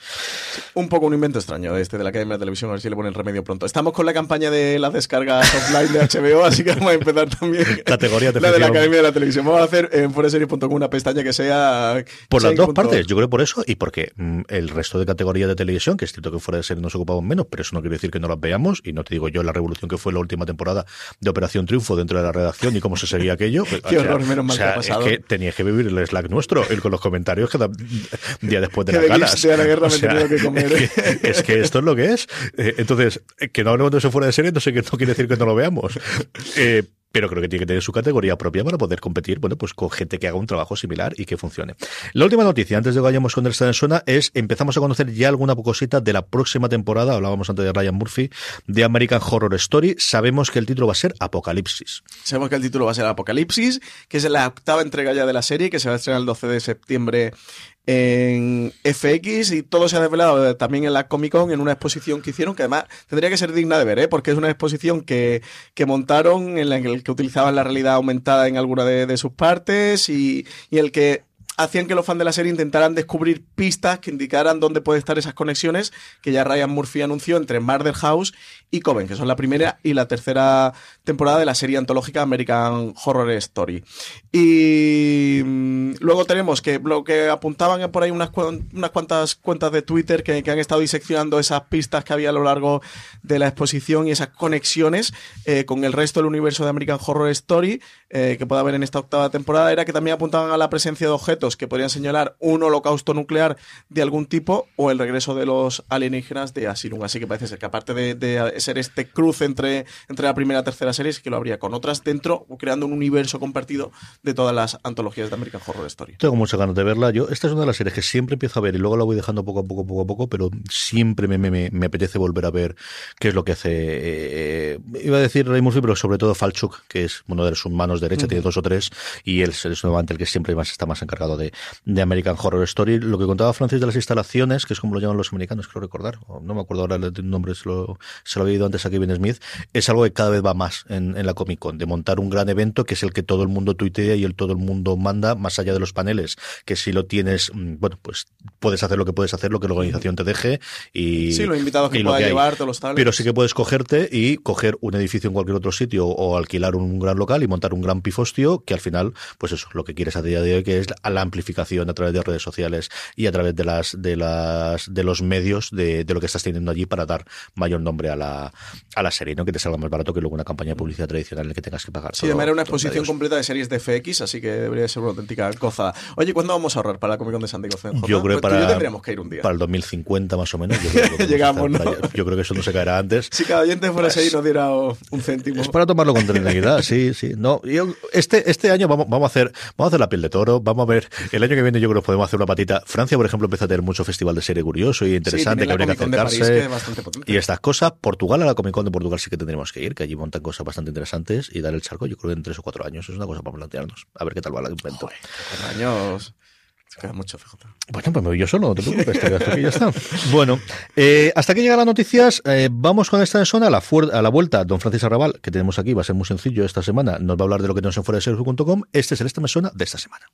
Un poco un invento extraño este de la Academia de Televisión, a ver si le ponen remedio pronto. Estamos con la campaña de las descargas offline de HBO, así que vamos a empezar también. [LAUGHS] Categoría de La de la. Academia de la Televisión. Vamos a hacer en foreseries.com una pestaña que sea... Por las dos partes, yo creo por eso y porque mm, el resto de categorías de televisión, que es cierto que fuera de serie nos ocupamos menos, pero eso no quiere decir que no las veamos, y no te digo yo la revolución que fue la última temporada de Operación Triunfo dentro de la redacción y cómo se seguía aquello. [LAUGHS] Qué horror, menos mal o sea, que ha pasado. Es que tenías que vivir el Slack nuestro, el con los comentarios que da día después de las galas. De la guerra he tenido que comer. Es que, es que esto es lo que es. Eh, Entonces, eh, que no hablemos de eso fuera de serie, no sé qué no quiere decir que no lo veamos. Eh, pero creo que tiene que tener su categoría propia para poder competir, bueno, pues con gente que haga un trabajo similar y que funcione. La última noticia, antes de que vayamos con en zona, es empezamos a conocer ya alguna cosita de la próxima temporada, hablábamos antes de Ryan Murphy, de American Horror Story. Sabemos que el título va a ser Apocalipsis. Sabemos que el título va a ser Apocalipsis, que es la octava entrega ya de la serie, que se va a estrenar el 12 de septiembre en FX y todo se ha desvelado también en la Comic Con en una exposición que hicieron que además tendría que ser digna de ver, ¿eh? porque es una exposición que, que montaron en la que utilizaban la realidad aumentada en alguna de, de sus partes y, y el que hacían que los fans de la serie intentaran descubrir pistas que indicaran dónde pueden estar esas conexiones que ya Ryan Murphy anunció entre Murder House y Coven, que son la primera y la tercera temporada de la serie antológica American Horror Story. Y mm, luego tenemos que lo que apuntaban por ahí unas, unas cuantas cuentas de Twitter que, que han estado diseccionando esas pistas que había a lo largo de la exposición y esas conexiones eh, con el resto del universo de American Horror Story eh, que puede haber en esta octava temporada era que también apuntaban a la presencia de objetos que podrían señalar un holocausto nuclear de algún tipo o el regreso de los alienígenas de Asylum. Así que parece ser que aparte de, ser este cruce entre, entre la primera y tercera serie, que lo habría con otras dentro, creando un universo compartido de todas las antologías de American Horror Story. Tengo muchas ganas de verla. Yo, esta es una de las series que siempre empiezo a ver y luego la voy dejando poco a poco, poco a poco, pero siempre me, me, me- apetece volver a ver qué es lo que hace. eh, iba a decir Ray Murphy, pero sobre todo Falchuk, que es uno de derechas, tiene dos o tres, y él es el que siempre más está más encargado de, de American Horror Story. Lo que contaba Francis de las instalaciones, que es como lo llaman los americanos, creo recordar, o no me acuerdo ahora el nombre, se lo, se lo había ido antes a Kevin Smith, es algo que cada vez va más en, en la Comic Con, de montar un gran evento que es el que todo el mundo tuitea y el todo el mundo manda, más allá de los paneles, que si lo tienes, mm, bueno, pues puedes hacer lo que puedes hacer, lo que la organización te deje y... Sí, los invitados que lo pueda hay. llevar, todos los tablets. Pero sí que puedes cogerte y coger un edificio en cualquier otro sitio o alquilar un gran local y montar un gran pifostio que al final, pues eso, lo que quieres a día de hoy que es la, amplificación a través de redes sociales y a través de las de las de los medios de, de lo que estás teniendo allí para dar mayor nombre a la, a la serie, ¿no? Que te salga más barato que luego una campaña de publicidad tradicional en la que tengas que pagar. Sí, todo- era una exposición completa de series de FX, así que debería ser una auténtica gozada. Oye, ¿cuándo vamos a ahorrar para la Comic Con de San Diego CNJ? Yo creo que Pues para, tendríamos que ir un día. para el 2050 más o menos. Yo creo que [LAUGHS] Llegamos, ¿no? para. Yo creo que eso no se caerá antes. Si cada oyente fuera así nos diera un céntimo. Es para tomarlo con tranquilidad, sí, sí. No, yo, este, este año vamos, vamos a hacer, vamos a hacer la piel de toro, vamos a ver, el año que viene yo creo que podemos hacer una patita. Francia, por ejemplo, empieza a tener mucho festival de serie curioso y interesante Sí, que habría la que de acercarse. que y estas cosas, Portugal, a la Comic Con de Portugal sí que tendremos que ir, que allí montan cosas bastante interesantes y dar el charco, yo creo que en tres o cuatro años es una cosa para plantearnos. A ver qué tal va el invento. Cuatro años. Se queda mucho. Bueno, pues me voy yo solo, no te preocupes, te quedas aquí ya está. [LAUGHS] Bueno, eh, hasta que llegan las noticias, eh, vamos con esta zona a la, a la vuelta. Don Francis Arrabal, que tenemos aquí, va a ser muy sencillo esta semana, nos va a hablar de lo que tenemos en fuera de. Este es el Esta Me Suena de esta semana.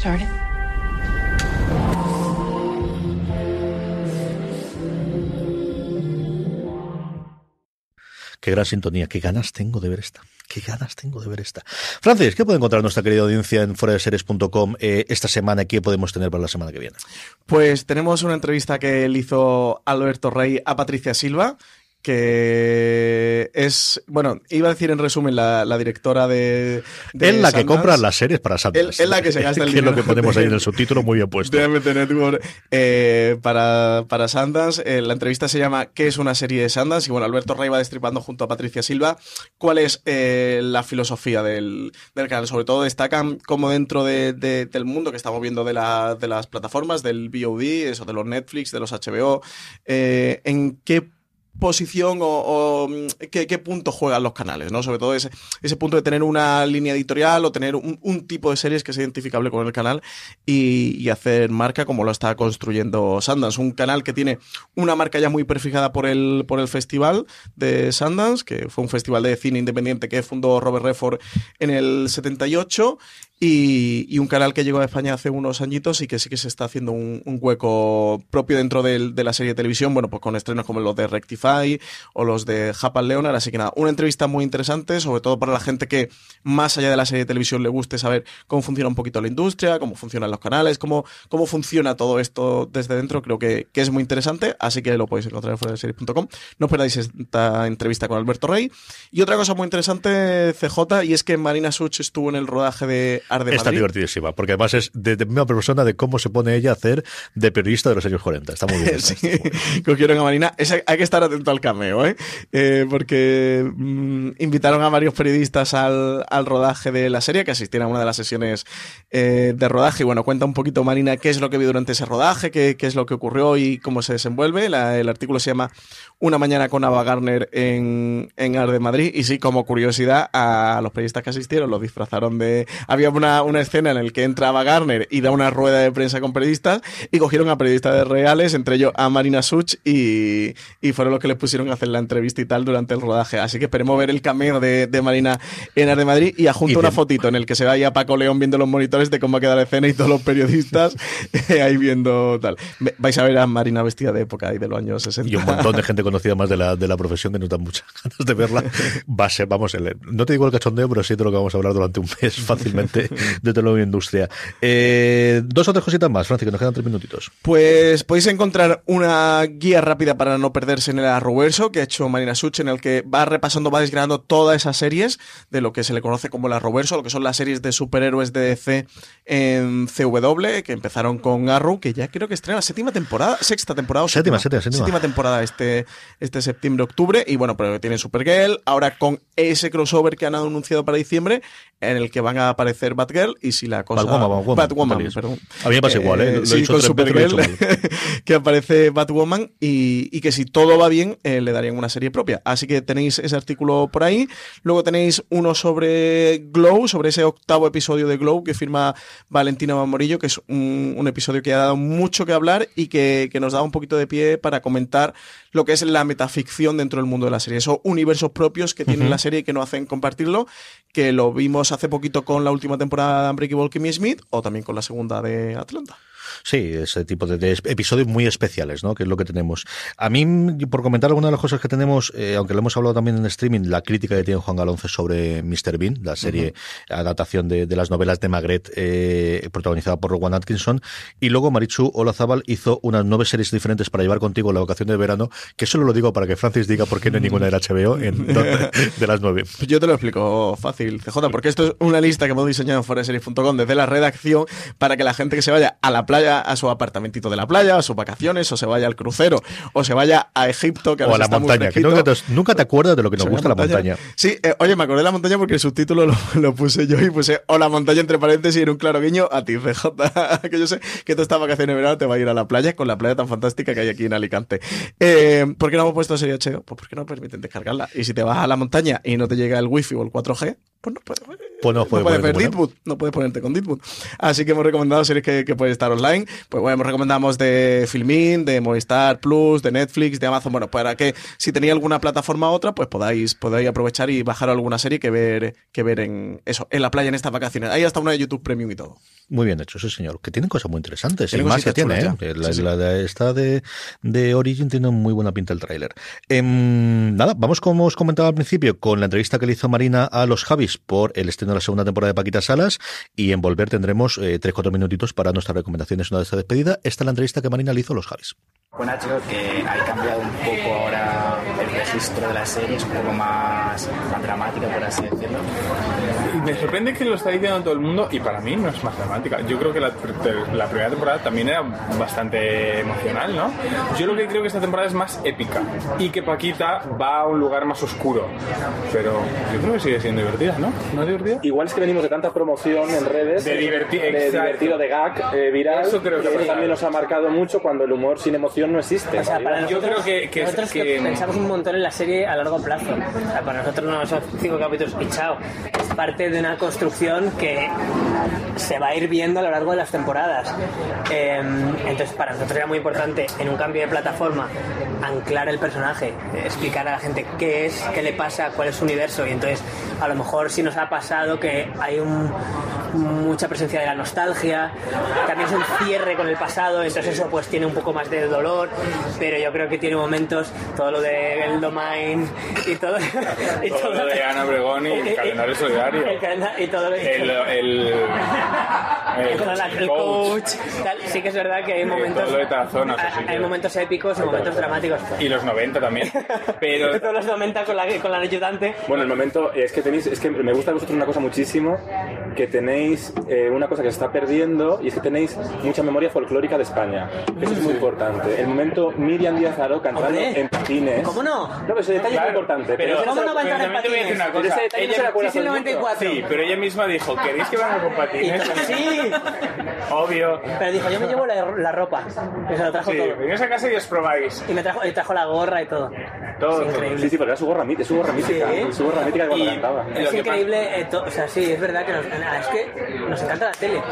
Started? Qué gran sintonía, qué ganas tengo de ver esta. Qué ganas tengo de ver esta. Francis, ¿qué puede encontrar nuestra querida audiencia en fuera de series.com eh, esta semana? ¿Qué podemos tener para la semana que viene? Pues tenemos una entrevista que le hizo Alberto Rey a Patricia Silva, que es, bueno, iba a decir en resumen la, la directora de... de Es la que compra las series para Sundance. Es- la que se gasta [LAUGHS] el Que es lo dinero que ponemos ahí en el subtítulo muy bien puesto. de Network eh, para, para Sundance. Eh, la entrevista se llama ¿Qué es una serie de Sundance? Y bueno, Alberto Rey va destripando junto a Patricia Silva cuál es eh, la filosofía del, del canal. Sobre todo destacan cómo dentro de- de- del mundo que estamos viendo de, la- de las plataformas, del VOD, eso de los Netflix, de los HBO, eh, en qué posición o, mm, qué, punto juegan los canales, ¿no? Sobre todo ese, ese punto de tener una línea editorial o tener un, un tipo de series que sea identificable con el canal y, y hacer marca como lo está construyendo Sundance. Un canal que tiene una marca ya muy prefijada por el, por el festival de Sundance, que fue un festival de cine independiente que fundó Robert Redford en el 78 y, un canal que llegó a España hace unos añitos y que sí que se está haciendo un, hueco propio dentro del- de la serie de televisión, bueno, pues con estrenos como los de Rectify o los de Japan Leonard, así que nada, una entrevista muy interesante, sobre todo para la gente que más allá de la serie de televisión le guste saber cómo funciona un poquito la industria, cómo funcionan los canales, cómo, cómo funciona todo esto desde dentro, creo que, que es muy interesante, así que lo podéis encontrar en fuera de series.com. No os perdáis esta entrevista con Alberto Rey. Y otra cosa muy interesante, CJ, y es que Marina Such estuvo en el rodaje de Arde Está divertidísima, porque además es de, de misma persona de cómo se pone ella a hacer de periodista de los años 40. Está muy bien. [LAUGHS] Sí, cogieron a Marina. Hay que estar atento al cameo, ¿eh? Eh, porque mm, invitaron a varios periodistas al, al rodaje de la serie, que asistieron a una de las sesiones eh, de rodaje. Y bueno, cuenta un poquito Marina qué es lo que vio durante ese rodaje, qué, qué es lo que ocurrió y cómo se desenvuelve. La- el artículo se llama Una mañana con Ava Garner en, en Ar de Madrid. Y sí, como curiosidad, a los periodistas que asistieron los disfrazaron de. Había una, una escena en la que entra Ava Garner y da una rueda de prensa con periodistas y cogieron a periodistas reales, entre ellos a Marina Such, y, y fueron los que les pusieron a hacer la entrevista y tal durante el rodaje. Así que esperemos ver el cameo de, de Marina en Ar de Madrid y adjunto Y una fotito en el que se ve ahí a Paco León viendo los monitores de cómo va a quedar la escena y todos los periodistas [LAUGHS] eh, ahí viendo tal. Vais a ver a Marina vestida de época y de los años 60. Y un montón de gente [LAUGHS] conocida más de la, de la profesión que nos dan muchas ganas de verla. Va a ser, vamos, el- no te digo el cachondeo, pero sí de lo que vamos a hablar durante un mes fácilmente [LAUGHS] de toda la industria. Eh, dos o tres cositas más, Francis, que nos quedan tres minutitos. Pues podéis encontrar una guía rápida para no perderse en el Arrowverso que ha hecho Marina Such, en el que va repasando, va desgranando todas esas series de lo que se le conoce como el Arrowverso, lo que son las series de superhéroes de DC en CW, que empezaron con Arrow, que ya creo que estrena la séptima temporada, sexta temporada o Séptima, séptima, séptima. temporada este, este septiembre-octubre, y bueno, pero tienen Supergirl, ahora con ese crossover que han anunciado para diciembre, en el que van a aparecer Batgirl, y si la cosa... Batwoman, Batwoman, Batwoman, perdón. A mí me pasa igual, ¿eh? Lo he sí, dicho con he Supergirl, [LAUGHS] que aparece Batwoman y, y que si todo va bien eh, le darían una serie propia. Así que tenéis ese artículo por ahí. Luego tenéis uno sobre Glow, sobre ese octavo episodio de Glow que firma Valentina Mamorillo, que es un, un episodio que ha dado mucho que hablar y que, que nos da un poquito de pie para comentar lo que es la metaficción dentro del mundo de la serie. Esos universos propios que tiene la serie y que no hacen compartirlo, que lo vimos hace poquito con la última temporada de Unbreakable Kimmy Smith o también con la segunda de Atlanta. Sí, ese tipo de, de episodios muy especiales, ¿no? Que es lo que tenemos. A mí, por comentar alguna de las cosas que tenemos, eh, aunque lo hemos hablado también en streaming, la crítica que tiene Juan Galonce sobre Mr. Bean, la serie adaptación de, de las novelas de Magret, eh, protagonizada por Rowan Atkinson, y luego Marichu Olazábal hizo unas nueve series diferentes para llevar contigo la vacación de verano, que solo lo digo para que Francis diga por qué no hay ninguna del HBO en, [LAUGHS] de, las nueve. Yo te lo explico fácil, CJ, porque esto es una lista que hemos diseñado en foreseries.com desde la redacción para que la gente que se vaya a la playa vaya a su apartamentito de la playa, a sus vacaciones, o se vaya al crucero, o se vaya a Egipto, que O a la está muy montaña, que nunca te, nunca te acuerdas de lo que nos gusta la montaña. Sí, eh, oye, me acordé de la montaña porque el subtítulo lo, [LAUGHS] lo puse yo y puse o la montaña entre paréntesis y en un claro guiño a ti, [LAUGHS] CJ, que yo sé que tú estas vacaciones de verano te va a ir a la playa con la playa tan fantástica que hay aquí en Alicante. Eh, ¿Por qué no hemos puesto serie HBO? Pues porque no permiten descargarla. Y si te vas a la montaña y no te llega el wifi o el 4G, pues no puedes, Pues no puedes ver. Deadwood, no puedes ponerte con Deadwood. Así que hemos recomendado series que, que pueden estar online. Pues bueno, recomendamos de Filmin, de Movistar Plus, de Netflix, de Amazon. Bueno, para que si tenéis alguna plataforma u otra, pues podáis, podáis aprovechar y bajar alguna serie que ver, que ver en eso, en la playa en estas vacaciones. Hay hasta una de YouTube Premium y todo. Muy bien hecho, sí, señor. Que tienen cosas muy interesantes. Tiene y más que tiene, ¿eh? La, Sí, sí. la de esta de, de Origin tiene muy buena pinta el tráiler. Em, nada, vamos como os comentaba al principio, con la entrevista que le hizo Marina a los Javis por el estreno de la segunda temporada de Paquita Salas y en Volver tendremos eh, tres, cuatro minutitos para nuestras recomendaciones una de esta despedida. Esta es la entrevista que Marina le hizo a los Javis. Con Nacho que ha cambiado un poco ahora registro de la serie, es un poco más, más dramática, por así decirlo. Me sorprende que lo está diciendo todo el mundo y para mí no es más dramática. Yo creo que la, la primera temporada también era bastante emocional, ¿no? Yo lo que creo que esta temporada es más épica y que Paquita va a un lugar más oscuro. Pero yo creo que sigue siendo divertida, ¿no? ¿No es divertida? Igual es que venimos de tanta promoción en redes, De diverti- de divertido, de gag eh, viral, Eso creo que eso también nos ha marcado mucho cuando el humor sin emoción no existe. O sea, para Yo nosotros, creo que- que- nosotros que- pensamos un montón en la serie a largo plazo. Para nosotros no son cinco capítulos y. Es parte de una construcción que se va a ir viendo a lo largo de las temporadas. Eh, entonces, para nosotros era muy importante en un cambio de plataforma anclar el personaje, explicar a la gente qué es, qué le pasa, cuál es su universo. Y entonces, a lo mejor si nos ha pasado que hay mucha presencia de la nostalgia, también es un cierre con el pasado, entonces eso pues tiene un poco más de dolor, pero yo creo que tiene momentos, todo lo de el domain y todo, y Todo lo de Ana Obregón y el calendario solidario. el calenda- y todo lo El, el, [LAUGHS] el, el, el el coach, tal. sí que es verdad que hay momentos todo lo de Tarazona, hay momentos épicos y momentos dramáticos Y los 90 también. [LAUGHS] Pero todos los momentos con la con la ayudante Bueno, el momento es que tenéis, es que me gusta de vosotros una cosa muchísimo, que tenéis eh, una cosa que se está perdiendo y es que tenéis mucha memoria folclórica de España. Eso es muy importante. El momento Miriam Díaz Aro cantando en patines. ¿Cómo no? No, pero ese detalle Claro, es importante. pero- ese ¿Cómo se- no va a entrar en también te voy a decir patines? una Pero cosa. ese detalle no se le Ella- acuerda Sí, sí, todo el mundo. 94. Sí, pero ella misma dijo, ¿queréis que vaya con patines? sí Obvio. pero dijo yo me llevo la, la ropa se lo trajo Sí, todo venís a casa y os probáis. y me trajo, y trajo la gorra y todo Todo. Es increíble. Sí, sí, era su gorra mítica, su gorra mítica. Sí. Su gorra mítica de cuando Y- cantaba. Es increíble, eh, to- o sea, sí, es verdad que nos, ah, es que nos encanta la tele.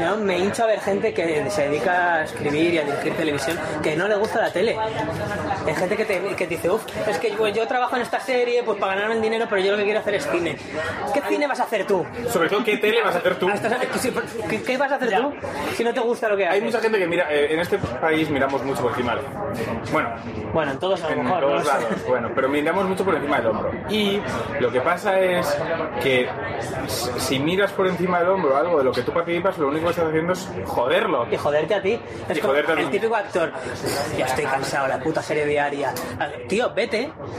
Yo me hincho a ver gente que se dedica a escribir y a dirigir televisión que no le gusta la tele. Hay gente que te, que te dice, uff, es que yo, yo trabajo en esta serie pues para ganarme el dinero, pero yo lo que quiero hacer es cine. ¿Qué cine vas a hacer tú? Sobre todo, ¿qué tele vas a hacer tú? Ah, ¿Qué, qué vas a hacer tú si no te gusta lo que haces? Hay mucha gente que mira, eh, en este país miramos mucho por encima del Bueno, Bueno, en todos a lo en mejor. todos no lados, bueno, pero miramos mucho por encima del hombro. Y lo que pasa es que si miras por encima del hombro algo de lo que tú participas, lo único que estás haciendo es joderlo. Y joderte a ti. Es Y como joderte a ti. el típico actor. Ya estoy cansado, la puta serie diaria. Tío,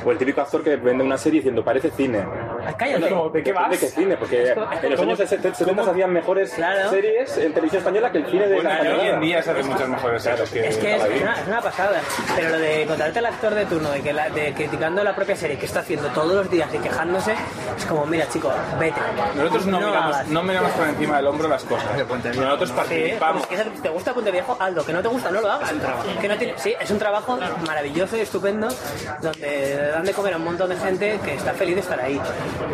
O el típico actor que vende una serie diciendo parece cine. Ah, Cállate. Como, ¿De qué vas? ¿De qué cine? Porque Es es en los años 70 se hacían mejores Claro. series en televisión española que el cine de Bueno, la hoy en española. día se hacen muchas mejores series que Es que es, es una, es una pasada. Pero lo de contratarte al actor de turno, de, que la- de criticando la propia serie que está haciendo todos los días y quejándose, es como, mira, chico, vete. Nosotros no, miramos, hagas. no miramos por encima del hombro las cosas. Nosotros Sí, participamos. pues, que si te gusta Puente Viejo, hazlo. Que no te gusta, no lo hagas. Que no tiene, sí, es un trabajo maravilloso y estupendo donde dan de comer a un montón de gente que está feliz de estar ahí.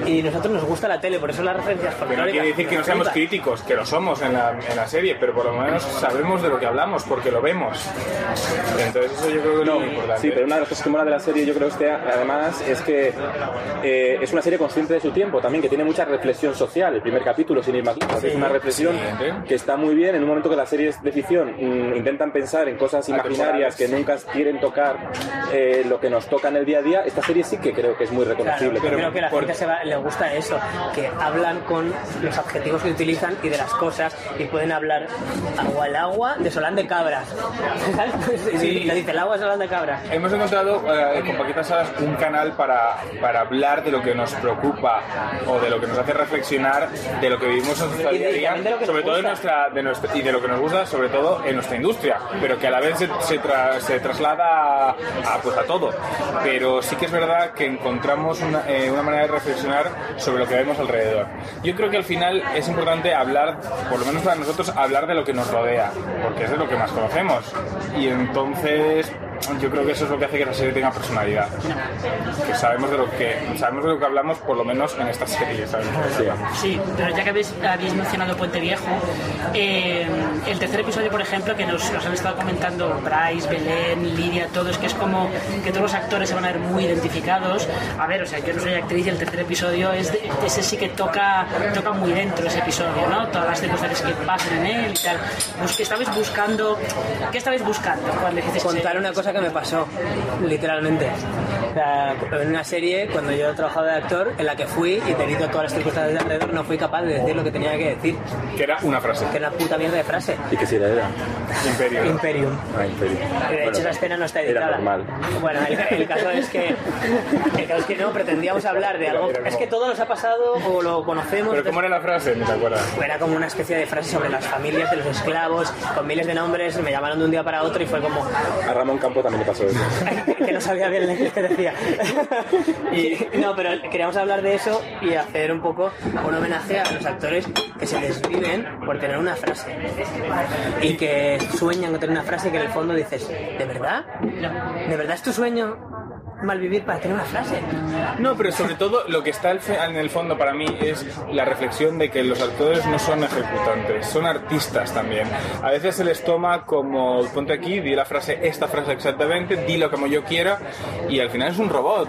Y nosotros nos gusta la tele, por eso las referencias Que no folclóricas. quiere decir que no seamos críticos, que lo somos en la, en la serie, pero por lo menos sabemos de lo que hablamos, porque lo vemos. Entonces eso yo creo que es lo muy importante. Sí, pero una de las cosas que mola de la serie, yo creo que este, además es que eh, es una serie consciente de su tiempo también, que tiene mucha reflexión social. El primer capítulo, sin ir más lejos, es una reflexión sí. que está muy bien. En un momento que las series de ficción mm, intentan pensar en cosas imaginarias que nunca quieren tocar eh, lo que nos toca en el día a día, esta serie sí que creo que es muy Claro, reconocible. pero creo que la gente se va- le gusta eso, que hablan con los adjetivos que utilizan y de las cosas y pueden hablar agua el agua de Solán de Cabras. ¿Sabes? [LAUGHS] Pues, Sí. le dice el agua de Solán de Cabras. Hemos encontrado eh, con Paquita Salas un canal para, para hablar de lo que nos preocupa o de lo que nos hace reflexionar de lo que vivimos en nuestra día a día, sobre todo en nuestra, de nuestra- y de lo que nos gusta, sobre todo en nuestra industria, pero que a la vez se, se tra- se traslada a, a, pues a todo. Pero sí que es verdad que encontramos una, eh, una manera de reflexionar sobre lo que vemos alrededor. Yo creo que al final es importante hablar, por lo menos para nosotros, hablar de lo que nos rodea, porque es de lo que más conocemos. Y entonces yo creo que eso es lo que hace que la serie tenga personalidad. Que sabemos de lo que sabemos de lo que hablamos, por lo menos en esta serie. sabemos. Sí, pero ya que habéis, habéis mencionado Puente Viejo, eh, el tercer episodio, por ejemplo, que nos, nos han estado comentando Bryce, Belén, Lidia, todos, que es como que todos los actores se van a ver muy identificados. A ver, o sea, yo no soy actriz y el tercer episodio es de- ese sí que toca, toca muy dentro ese episodio, ¿no? Todas las circunstancias que pasan en él y tal. Que estabais buscando, ¿qué estabais buscando cuando Contar una cosa que me pasó, literalmente. O sea, en una serie, cuando yo trabajaba de actor, en la que fui y debido a todas las circunstancias de alrededor, no fui capaz de decir lo que tenía que decir. Que era una frase. Que era una puta mierda de frase. ¿Y qué serie era? Imperio. Imperium. Ah, Imperio. De hecho, Bueno, esa escena no está editada. Era normal. Bueno, el, el caso es que el caso es que no pretendíamos hablar de algo. Es que todo nos ha pasado o lo conocemos. Pero ¿cómo era la frase? No te acuerdas. Era como una especie de frase sobre las familias de los esclavos, con miles de nombres, me llamaron de un día para otro y fue como A Ramón También le pasó eso. [LAUGHS] que no sabía bien lo que decía. Y, no, pero queríamos hablar de eso y hacer un poco un homenaje a los actores que se desviven por tener una frase. Y que sueñan con tener una frase que en el fondo dices, ¿de verdad? ¿De verdad es tu sueño malvivir para tener una frase? No, pero sobre todo lo que está en el fondo para mí es la reflexión de que los actores no son ejecutantes, son artistas también. A veces se les toma como, ponte aquí, di la frase, esta frase exactamente, dilo como yo quiera, y al final es un robot.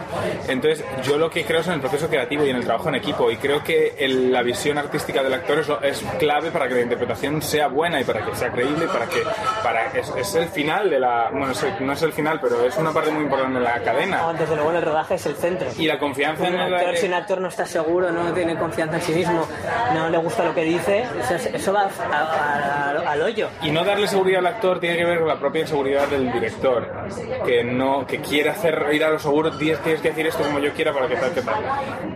Entonces, yo lo que creo es en el proceso creativo y en el trabajo en equipo, y creo que el- la visión artística del actor es, es clave para que la interpretación sea buena y para que sea creíble y para que para es, es el final de la bueno es el- no es el final pero es una parte muy importante de la cadena No, desde luego en el rodaje es el centro. y la confianza Un en el actor, si un actor no está seguro, no tiene confianza en sí mismo, no le gusta lo que dice, eso, eso va a- a- a- al hoyo. Y no darle seguridad al actor tiene que ver con la propia inseguridad del director, que no que quiere hacer ir a lo seguro, tienes, tienes que decir esto como yo quiera para que tal, que tal.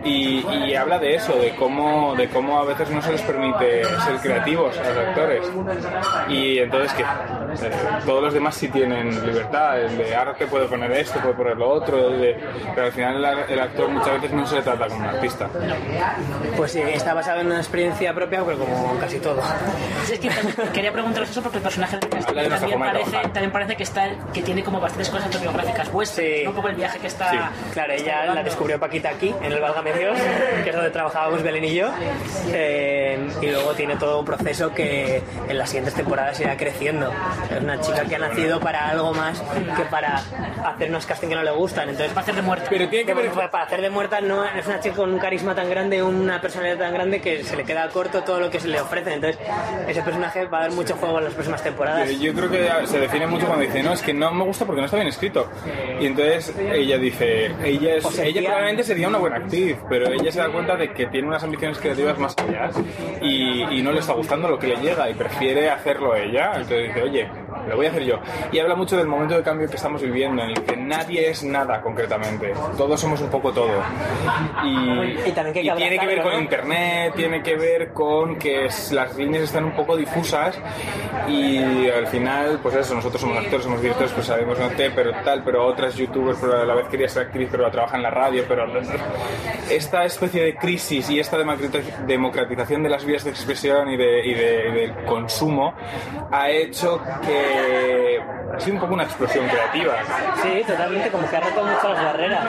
Y, y habla de eso, de cómo, de cómo a veces no se les permite ser creativos a los actores. Y entonces que eh, todos los demás sí tienen libertad, el de ahora te puede poner esto, puede poner lo otro, de- pero al final el, el actor muchas veces no se le trata como un artista. Pues sí, está basado en una experiencia propia, pero como casi todo. Es que también [LAUGHS] quería preguntaros eso porque el personaje de Castillo de también parece, también parece que está que tiene como bastantes cosas autobiográficas vuestras, ¿no? un poco el viaje que está Sí, claro, ella la descubrió Paquita aquí, en el Válgame Dios, que es donde trabajábamos Belén y yo. Eh, y luego tiene todo un proceso que en las siguientes temporadas irá creciendo. Es una chica que ha nacido para algo más que para hacer unos castings que no le Entonces, para hacer de muerta. Pero tiene que ver- Para hacer de muerta no es una chica con un carisma tan grande, una personalidad tan grande que se le queda corto todo lo que se le ofrece. Entonces, ese personaje va a dar mucho juego en las próximas temporadas. Yo creo que se define mucho cuando dice, no, es que no me gusta porque no está bien escrito. Y entonces ella dice, ella, es, O sea, ella probablemente sería una buena actriz, pero ella se da cuenta de que tiene unas ambiciones creativas más allá y, y no le está gustando lo que le llega y prefiere hacerlo ella. Entonces dice, oye, lo voy a hacer yo. Y habla mucho del momento de cambio que estamos viviendo, en el que nadie es nada concretamente. Todos somos un poco todo. Y, Y también que y tiene que ver con ¿no? internet, tiene que ver con que las líneas están un poco difusas y al final, pues eso, nosotros somos actores, somos directores, pues sabemos no té, pero tal, pero otras youtubers, pero a la vez quería ser actriz, pero trabaja en la radio, pero esta especie de crisis y esta democratiz- democratización de las vías de expresión y, de, y de- del consumo ha hecho que ha sido un poco una explosión creativa. Sí, totalmente, como que ha roto mucho las barreras.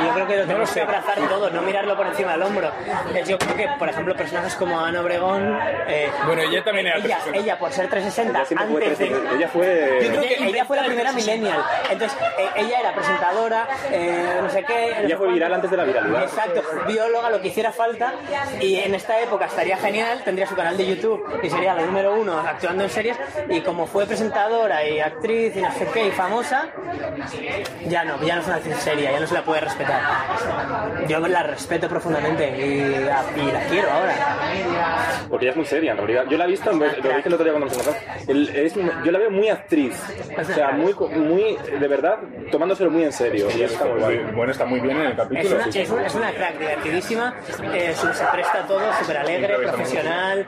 Y yo creo que lo tenemos que abrazar todo, no mirarlo por encima del hombro. Eh, Yo creo que, por ejemplo, personajes como Ana Obregón. eh, Bueno, ella también era ella, 360. ella, por ser 360, Ella siempre fue antes de. 360. Ella fue- Yo creo que Ella ella fue la primera el 360. millennial. Entonces, eh, ella era presentadora, eh, no sé qué. Ella fue viral antes de la viralidad. Exacto, bióloga, lo que hiciera falta. Y en esta época estaría genial, tendría su canal de YouTube y sería la número uno actuando en series. Y como fue presentadora y actriz y no sé qué, y famosa, ya no, ya no es una actriz seria, ya no se la puede respetar. Yo la respeto profundamente y, la- y la quiero ahora. porque ella es muy seria en realidad. Yo la he visto, lo dije el otro día cuando nos es, yo la veo muy actriz, o sea, muy, muy, de verdad, tomándoselo muy en serio. Y está muy guay. Bueno, está muy bien en el Es capítulo. una, sí, sí. es, una, es una crack, divertidísima, eh, su- se presta a todo, súper alegre, profesional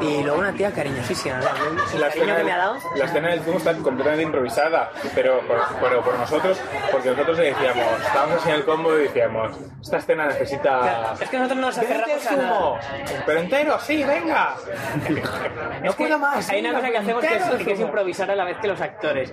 y luego una tía cariñosísima. La cariño escena, que me ha dado. la escena del zumo está completamente improvisada, pero por, pero por nosotros, porque nosotros le decíamos, estábamos así en el combo y decíamos, esta escena necesita... Es que nosotros nos "Vete aferramos a nada. pero entero, sí, venga. No puedo más. Hay una cosa que hacemos que es, que es zumo". improvisar a la vez que los actores.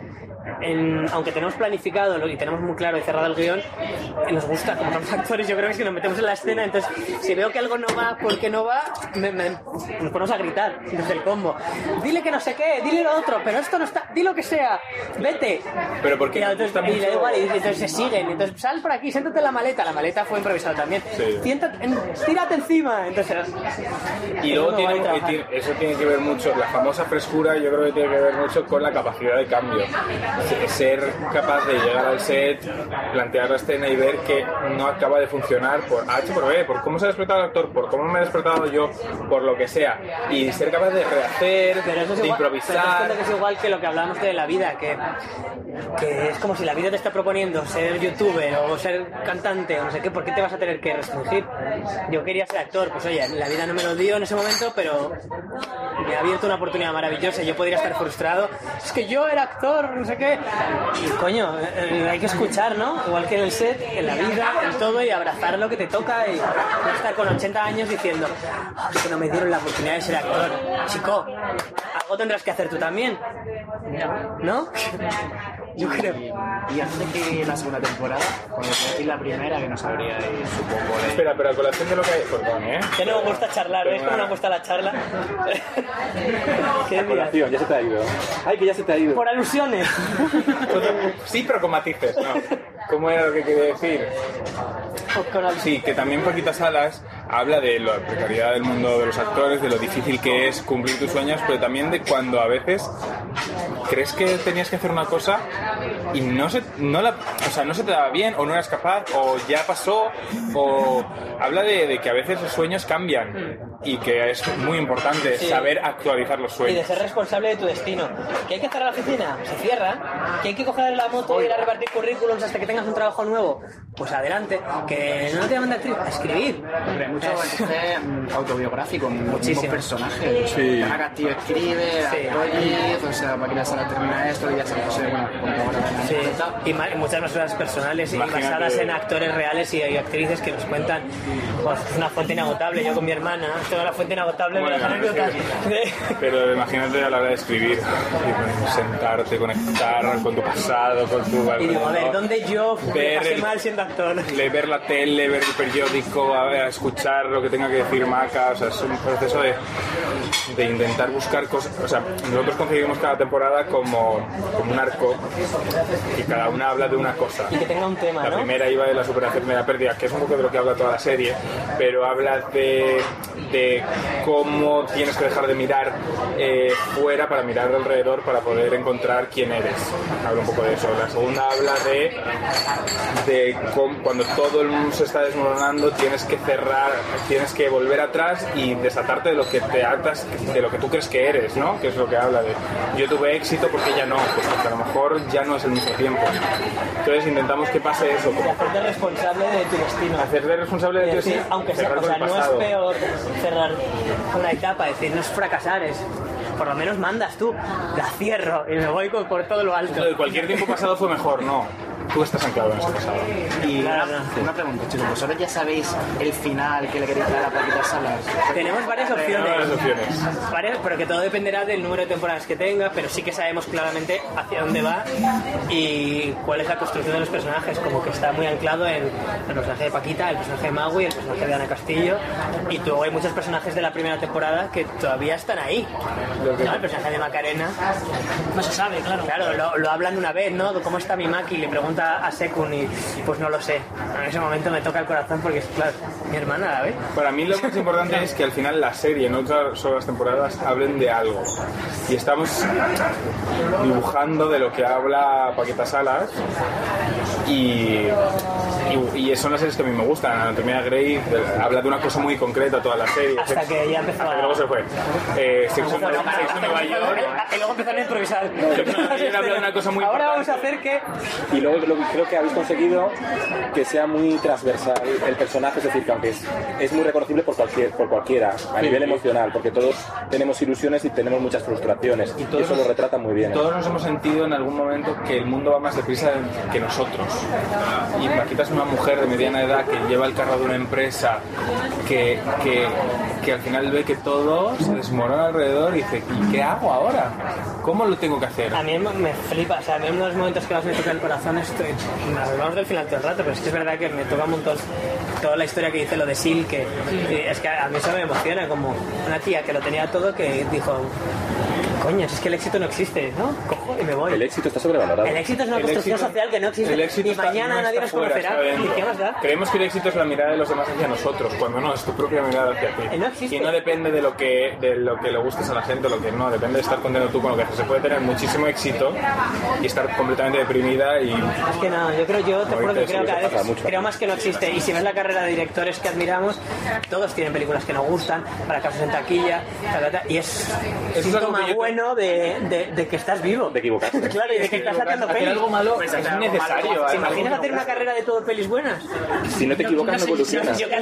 En- aunque tenemos planificado y tenemos muy claro y cerrado el guion, eh, nos gusta, como somos actores, yo creo que si nos metemos en la escena, entonces si veo que algo no va porque no va, me- me- nos ponemos a gritar desde el combo. Dile que no sé qué, dile lo otro, pero esto no está, di lo que sea, vete. Pero porque y, entonces, y le da igual, y entonces se siguen, entonces sal por aquí, siéntate en la maleta, la maleta fue improvisada también. Sí. Siéntate, en- tírate encima, entonces Y luego tiene, y trabajar. tiene- eso tiene que ver mucho, la famosa frescura yo creo que tiene que ver mucho con la capacidad de cambio. Se- Ser capaz de llegar al set, plantear la escena y ver que no acaba de funcionar por H por B, por cómo se ha despertado el actor, por cómo me he despertado yo, por lo que sea. Y ser capaz de rehacer, Pero eso es de igual, pero improvisar. que es igual que lo que hablábamos de la vida, que, que es como si la vida te está proponiendo ser youtuber o ser cantante o no sé qué, ¿por qué te vas a tener que restringir? Yo quería ser actor, pues oye, la vida no me lo dio en ese momento, pero me ha abierto una oportunidad maravillosa. Yo podría estar frustrado, es que yo era actor, no sé qué. Y coño, eh, hay que escuchar, ¿no? Igual que en el set, en la vida, en todo, y abrazar lo que te toca y no estar con 80 años diciendo, "Ah, es que no me dieron la oportunidad de ser actor. Chico, algo tendrás que hacer tú también. ¿No? [LAUGHS] Yo creo. Y antes de que la segunda temporada, cuando fue la primera, que no sabría y supongo de... Espera, pero a colación de lo que hay. Perdón, ¿eh? Que no me gusta charlar, ¿ves cómo nos gusta la charla? [LAUGHS] ¿Qué A colación, ya se te ha ido. Ay, que ya se te ha ido. Por alusiones. [LAUGHS] Sí, pero con matices, ¿no? ¿Cómo era lo que quería decir? Sí, que también Paquita Salas habla de la precariedad del mundo de los actores, de lo difícil que es cumplir tus sueños, pero también de cuando a veces crees que tenías que hacer una cosa y no se, no la, o sea, no se te daba bien o no eras capaz o ya pasó o habla de, de que a veces los sueños cambian y que es muy importante Sí. saber actualizar los Y de sueños. ser responsable de tu destino. ¿Que hay que cerrar la oficina? Se cierra. ¿Que hay que coger la moto e ir a repartir currículums hasta que tengas un trabajo nuevo? Pues adelante. ¿Que no te actriz? A escribir. Mucho entonces, mm, autobiográfico, muchísimos Muchísimo. personajes. Sí. Ana Castillo escribe, Sí. O sea, Máquina Sala termina esto, Lidia San José, bueno, de Sí, y y muchas más cosas personales y Imagínate- basadas en actores reales y, y actrices que nos cuentan. Pues, es una fuente inagotable. Yo con mi hermana tengo la fuente inagotable de Bueno, las anécdotas. Pero imagínate a la hora de escribir, y sentarte, conectar con tu pasado, con tu... Y digo, a ver, ¿dónde yo me Ver pasé el- mal siendo actor? Ver la tele, ver el periódico, a, ver, a lo que tenga que decir Maca, o sea, es un proceso de, de intentar buscar cosas, o sea, nosotros concebimos cada temporada como, como un arco y cada una habla de una cosa. Y que tenga un tema, La ¿no? primera iba de la superación de la pérdida, que es un poco de lo que habla toda la serie, pero habla de, de cómo tienes que dejar de mirar eh, fuera para mirar alrededor para poder encontrar quién eres. Habla un poco de eso. La segunda habla de, de cómo, cuando todo el mundo se está desmoronando, tienes que cerrar, tienes que volver atrás y desatarte de lo que te atas, de lo que tú crees que eres, ¿no? Que es lo que habla de yo tuve éxito porque ya no, pues porque a lo mejor ya no es el mismo tiempo. Entonces intentamos que pase eso, como Hacerte responsable de tu destino. hacerte responsable de tu destino, aunque sea, o sea, no es peor cerrar una etapa, es decir, no es fracasar, es por lo menos mandas tú, la cierro y me voy con- por todo lo alto. Lo de cualquier tiempo pasado fue mejor, no. Tú estás anclado en ese pasado. Y Claro, una, no. una pregunta, chicos, ¿vosotros ya sabéis el final que le queréis dar a Paquita Salas? Tenemos varias opciones. Varias opciones. Varias, pero que todo dependerá del número de temporadas que tenga, pero sí que sabemos claramente hacia dónde va y cuál es la construcción de los personajes, como que está muy anclado en el personaje de Paquita, el personaje de Magui, el personaje de Ana Castillo, y luego hay muchos personajes de la primera temporada que todavía están ahí. Lo que- ¿no? El personaje de Macarena, No se sabe, claro. claro, lo, lo hablan una vez, ¿no? ¿Cómo está mi Maki? Le pregunta a Sekun y pues no lo sé. En ese momento me toca el corazón porque, claro, mi hermana la ve. Para mí lo más importante es que al final la serie, no, todas son las temporadas hablen de algo. Y estamos dibujando de lo que habla Paquita Salas y, y, y son las series que a mí me gustan. Anatomía Grey de- habla de una cosa muy concreta toda la serie. Hasta que ya empezó Hasta a- que luego se fue. Eh, Sexo Bueno, Sexo en Nueva York. Y luego empezaron a improvisar. York habla de una cosa muy Ahora vamos a hacer que. Y luego lo que creo que habéis conseguido que sea muy transversal el personaje, es decir, que aunque es, es muy reconocible por, cualquier, por cualquiera, a Sí, nivel sí. emocional, porque todos tenemos ilusiones y tenemos muchas frustraciones. Y, eso lo retrata muy bien. Todos nos hemos sentido en algún momento que el mundo va más deprisa que nosotros. Y Paquita es una mujer de mediana edad que lleva el carro de una empresa, que, que, que al final ve que todo se desmorona alrededor y dice, ¿y qué hago ahora? ¿Cómo lo tengo que hacer? A mí me flipa, o sea, a mí uno de los momentos que más me toca el corazón estoy. Hablamos del final todo el rato, pero es que es verdad que me toca un montón toda la historia que dice lo de Sil, que es que a mí eso me emociona, como una tía que lo tenía todo que dijo. Coño, si es que el éxito no existe, ¿no? Cojo y me voy. El éxito está sobrevalorado. El éxito es una El construcción éxito- social que no existe. el éxito y está- mañana no nadie nos conocerá. ¿Y qué más da? Creemos que el éxito es la mirada de los demás hacia nosotros, cuando no, es tu propia mirada hacia ti. Y no existe. Y no depende de lo que de lo que le gustes a la gente o lo que no, depende de estar contento tú con lo que haces. Se puede tener muchísimo éxito y estar completamente deprimida y Es que no, yo creo, yo te juro que creo que a veces, mucho. creo más que no existe. Y si ves la carrera de directores que admiramos, todos tienen películas que nos gustan, fracasos en taquilla, ta, ta, ta, y es es algo síntoma bueno de, de, de que estás vivo. De equivocarse. [LAUGHS] claro, y de que estás haciendo hacer pelis. algo malo Pues es necesario, malo. ¿Te algo imaginas hacer una carrera de todo pelis buenas? Si no te equivocas, no evolucionas. Yo creo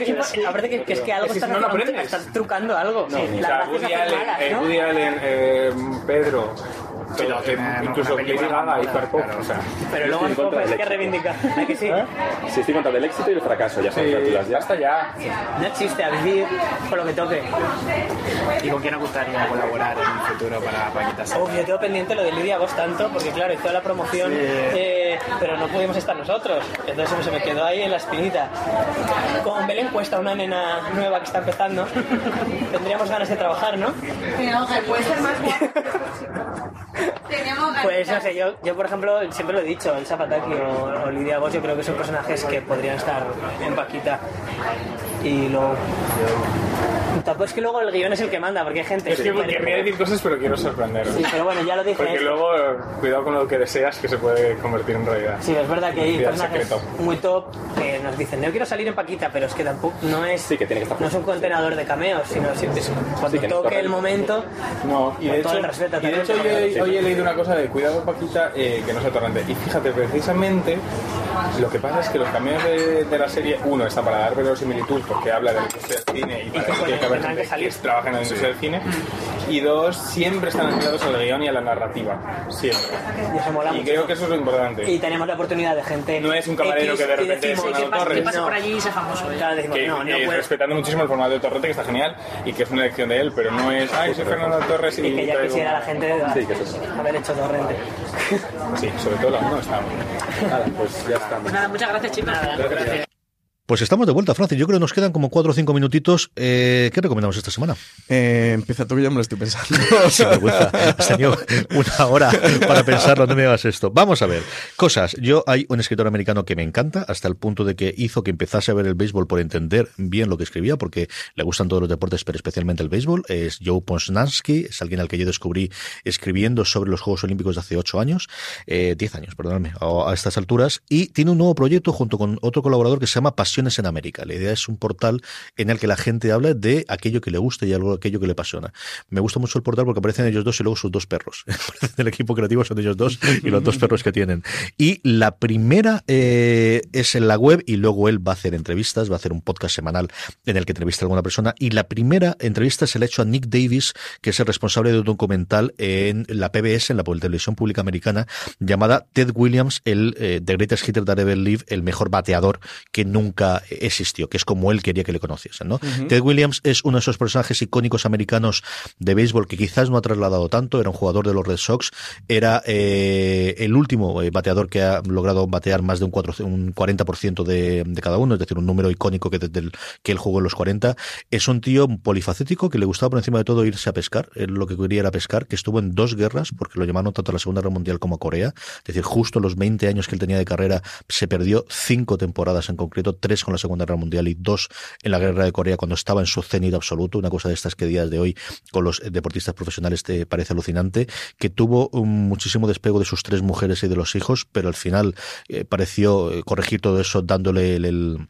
que, es que algo Es que estás, si no, no haciendo- aprendes. estás trucando algo. No, Sí, o la sea, gracia es Eh, ¿no? Eh, Pedro, Pero eh, tiene incluso Lady Gaga y claro. o sea, Pero luego en contra es que éxito. reivindica. ¿A que sí? Si estoy contra del éxito y el fracaso, ya son sí, ya está ya. No existe, a vivir con lo que toque. ¿Y con quién os gustaría colaborar en un futuro para Paquita yo tengo pendiente lo de Lidia Vos tanto, porque claro, hizo la promoción, eh, pero no pudimos estar nosotros. Entonces se me quedó ahí en la espinita. Con Belén Cuesta, una nena nueva que está empezando, tendríamos ganas de trabajar, ¿no? puede ser más. Teníamos Pues no sé, yo, yo por ejemplo siempre lo he dicho, el Zapataki o, o Lidia Vos, yo creo que son personajes que podrían estar en Paquita. Y luego... Tampoco es que luego el guion es el que manda, porque hay gente... Es que querría decir cosas, pero quiero sorprender. Sí, pero bueno, ya lo dije. Porque es- luego, cuidado con lo que deseas, que se puede convertir en realidad. Sí, es verdad que hay personajes secreto. muy top que nos dicen, no quiero salir en Paquita, pero es que tampoco no es, Sí, que tiene que estar no es un contenedor de cameos, sino es- cuando Sí, toque el momento, No, y de todo hecho, el respeto y de hecho hoy, he- hoy he leído una cosa de cuidado Paquita eh, que no sea torrente. Y fíjate, precisamente lo que pasa es que los cameos de, de la serie, uno está para dar verosimilitud porque habla de la industria del cine y para que eso tiene que haber tendrán que salir. que trabaja en la industria del cine. Y dos, siempre están ligados al guion y a la narrativa. Siempre. y eso mola Y mucho. creo que eso es lo importante. Y tenemos la oportunidad de gente. No es un camarero X que de repente decimos, es Que Fernando que Torres. pase No. por allí y sea famoso. ¿eh? Claro, decimos, que, no, no que puede. respetando muchísimo el formato de Torrente, que está genial, y que es una elección de él, pero no es, ay, soy Fernando Torres y, Y que ya traigo- quisiera la gente Sí, que es eso. haber hecho torrente. Sí, sobre todo la uno está muy bien. Nada, pues ya estamos. Pues nada, muchas gracias, chicos. Pues estamos de vuelta, Francis. Yo creo que nos quedan como cuatro o cinco minutitos. Eh, ¿Qué recomendamos esta semana? Eh, empieza tú que ya me lo estoy pensando. [LAUGHS] Sin vergüenza. Has tenido una hora para pensarlo, no me hagas esto. Vamos a ver. Cosas. Yo hay un escritor americano que me encanta, hasta el punto de que hizo que empezase a ver el béisbol por entender bien lo que escribía, porque le gustan todos los deportes, pero especialmente el béisbol. Es Joe Posnansky, es alguien al que yo descubrí escribiendo sobre los Juegos Olímpicos de hace ocho años, eh, diez años, perdóname, a, estas alturas, y tiene un nuevo proyecto junto con otro colaborador que se llama En América. La idea es un portal en el que la gente habla de aquello que le gusta y algo aquello que le apasiona. Me gusta mucho el portal porque aparecen ellos dos y luego sus dos perros. [LAUGHS] el equipo creativo son ellos dos y los dos perros que tienen. Y la primera eh, es en la web y luego él va a hacer entrevistas, va a hacer un podcast semanal en el que entrevista a alguna persona. Y la primera entrevista se le ha hecho a Nick Davis, que es el responsable de un documental en la PBS, en la televisión pública americana, llamada Ted Williams, el eh, The Greatest Hitter That Ever Lived, el mejor bateador que nunca existió, que es como él quería que le conociesen. ¿no? Ted Williams es uno de esos personajes icónicos americanos de béisbol que quizás no ha trasladado tanto, era un jugador de los Red Sox, era eh, el último eh, bateador que ha logrado batear más de un, 4, un 40% de, de cada uno, es decir, un número icónico que desde el, que él jugó en los 40. Es un tío polifacético que le gustaba por encima de todo irse a pescar, él lo que quería era pescar, que estuvo en dos guerras, porque lo llamaron tanto a la Segunda Guerra Mundial como a Corea, es decir, justo los 20 años que él tenía de carrera se perdió cinco temporadas en concreto, tres con la Segunda Guerra Mundial y dos en la Guerra de Corea cuando estaba en su cenit absoluto, una cosa de estas que días de hoy con los deportistas profesionales te parece alucinante, que tuvo un muchísimo despego de sus tres mujeres y de los hijos, pero al final eh, pareció eh, corregir todo eso dándole el, el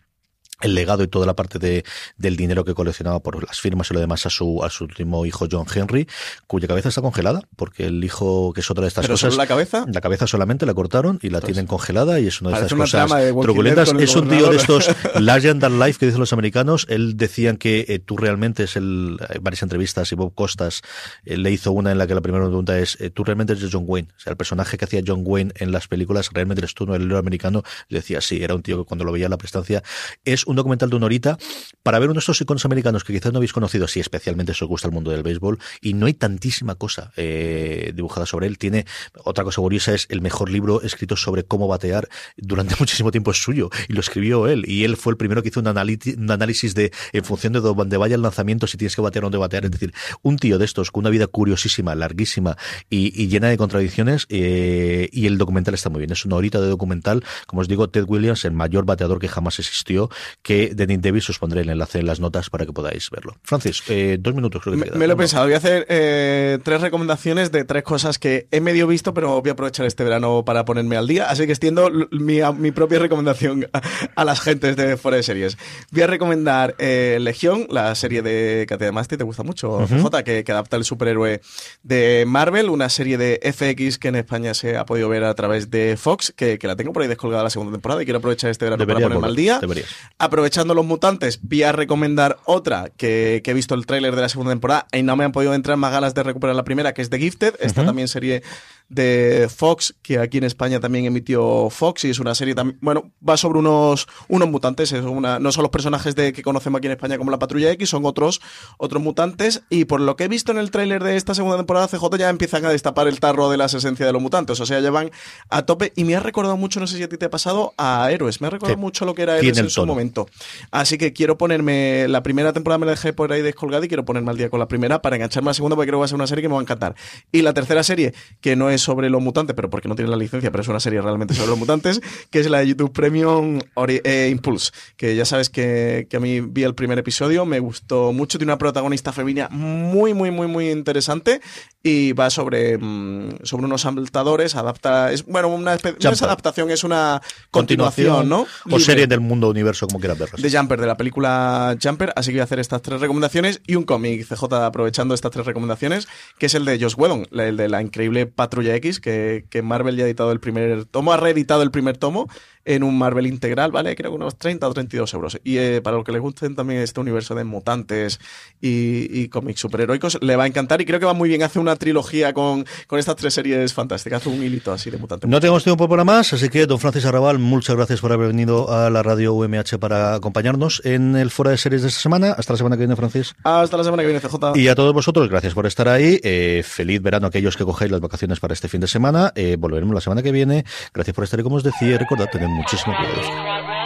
el legado y toda la parte de, del dinero que coleccionaba por las firmas y lo demás a su, a su último hijo John Henry, cuya cabeza está congelada, porque el hijo, que es otra de estas ¿Pero cosas. solo la cabeza? La cabeza solamente la cortaron y la tienen congelada y es una de estas cosas de truculentas. Es un tío de estos [LAUGHS] Legend and Life que dicen los americanos. Él decían que eh, tú realmente es el, hay varias entrevistas y Bob Costas eh, le hizo una en la que la primera pregunta es, eh, tú realmente eres John Wayne. O sea, el personaje que hacía John Wayne en las películas, realmente eres tú, no el héroe americano. Le decía, sí, era un tío que cuando lo veía en la prestancia. Es un documental de una horita para ver uno de estos iconos americanos que quizás no habéis conocido, si especialmente os gusta el mundo del béisbol, y no hay tantísima cosa eh, dibujada sobre él. Tiene otra cosa curiosa, es el mejor libro escrito sobre cómo batear durante [LAUGHS] muchísimo tiempo es suyo, y lo escribió él, y él fue el primero que hizo un, un análisis de, en función de dónde vaya el lanzamiento, si tienes que batear o dónde batear. Es decir, un tío de estos con una vida curiosísima, larguísima y, y llena de contradicciones, eh, y el documental está muy bien. Es una horita de documental, como os digo, Ted Williams, el mayor bateador que jamás existió, que de Nick Davis os pondré el enlace en las notas para que podáis verlo. Francis, eh, dos minutos creo que Me, te quedan. me lo he pensado, voy a hacer eh, tres recomendaciones de tres cosas que he medio visto, pero voy a aprovechar este verano para ponerme al día, así que extiendo mi, a- mi propia recomendación a, a las gentes de fuera de series. Voy a recomendar eh, Legión, la serie de Katia de Masti, te gusta mucho, Ujú. CJ, que, que adapta el superhéroe de Marvel, una serie de FX que en España se ha podido ver a través de Fox, que, que la tengo por ahí descolgada la segunda temporada y quiero aprovechar este verano para ponerme al día. deberías. Aprovechando los mutantes, voy a recomendar otra que, que he visto el tráiler de la segunda temporada y no me han podido entrar más ganas de recuperar la primera, que es The Gifted. Esta también serie de Fox, que aquí en España también emitió Fox y es una serie también, bueno, va sobre unos, unos mutantes, es una, no son los personajes de, que conocemos aquí en España como la Patrulla X, son otros, otros mutantes y por lo que he visto en el tráiler de esta segunda temporada, CJ ya empiezan a destapar el tarro de las esencias de los mutantes, o sea, ya van a tope y me ha recordado mucho, no sé si a ti te ha pasado, a Héroes, me ha recordado Sí. mucho lo que era Héroes en su tono. momento. Así que quiero ponerme, la primera temporada me la dejé por ahí descolgada y quiero ponerme al día con la primera para engancharme a la segunda porque creo que va a ser una serie que me va a encantar. Y la tercera serie, que no es sobre los mutantes, pero porque no tiene la licencia, pero es una serie realmente sobre los mutantes, que es la de YouTube Premium eh, Impulse, que ya sabes que, que a mí vi el primer episodio, me gustó mucho, tiene una protagonista femenina muy, muy, muy, muy interesante y va sobre, mm, sobre unos saltadores, adapta, es, bueno, una especie, no es adaptación, es una continuación, ¿no? O serie del mundo universo, como quieras verlas. de Jumper, de la película Jumper, así que voy a hacer estas tres recomendaciones y un cómic CJ aprovechando estas tres recomendaciones, que es el de Josh Whedon, el de la increíble Patrulla X, que, que Marvel ya ha editado el primer tomo, ha reeditado el primer tomo en un Marvel integral, ¿vale? Creo que unos 30 o 32 euros. Y eh, para los que les gusten también este universo de mutantes y, y cómics superheroicos, le va a encantar y creo que va muy bien. Hace una trilogía con, con estas tres series fantásticas, un hilito así de mutantes. No tenemos tiempo para más, así que don Francis Arrabal, muchas gracias por haber venido a la radio UMH para acompañarnos en el Fora de Series de esta semana. Hasta la semana que viene, Francis. Hasta la semana que viene, CJ. Y a todos vosotros, gracias por estar ahí. Eh, feliz verano a aquellos que cogéis las vacaciones para este fin de semana. Eh, volveremos la semana que viene. Gracias por estar ahí, como os decía. Recordad, tener muchísimo cuidado.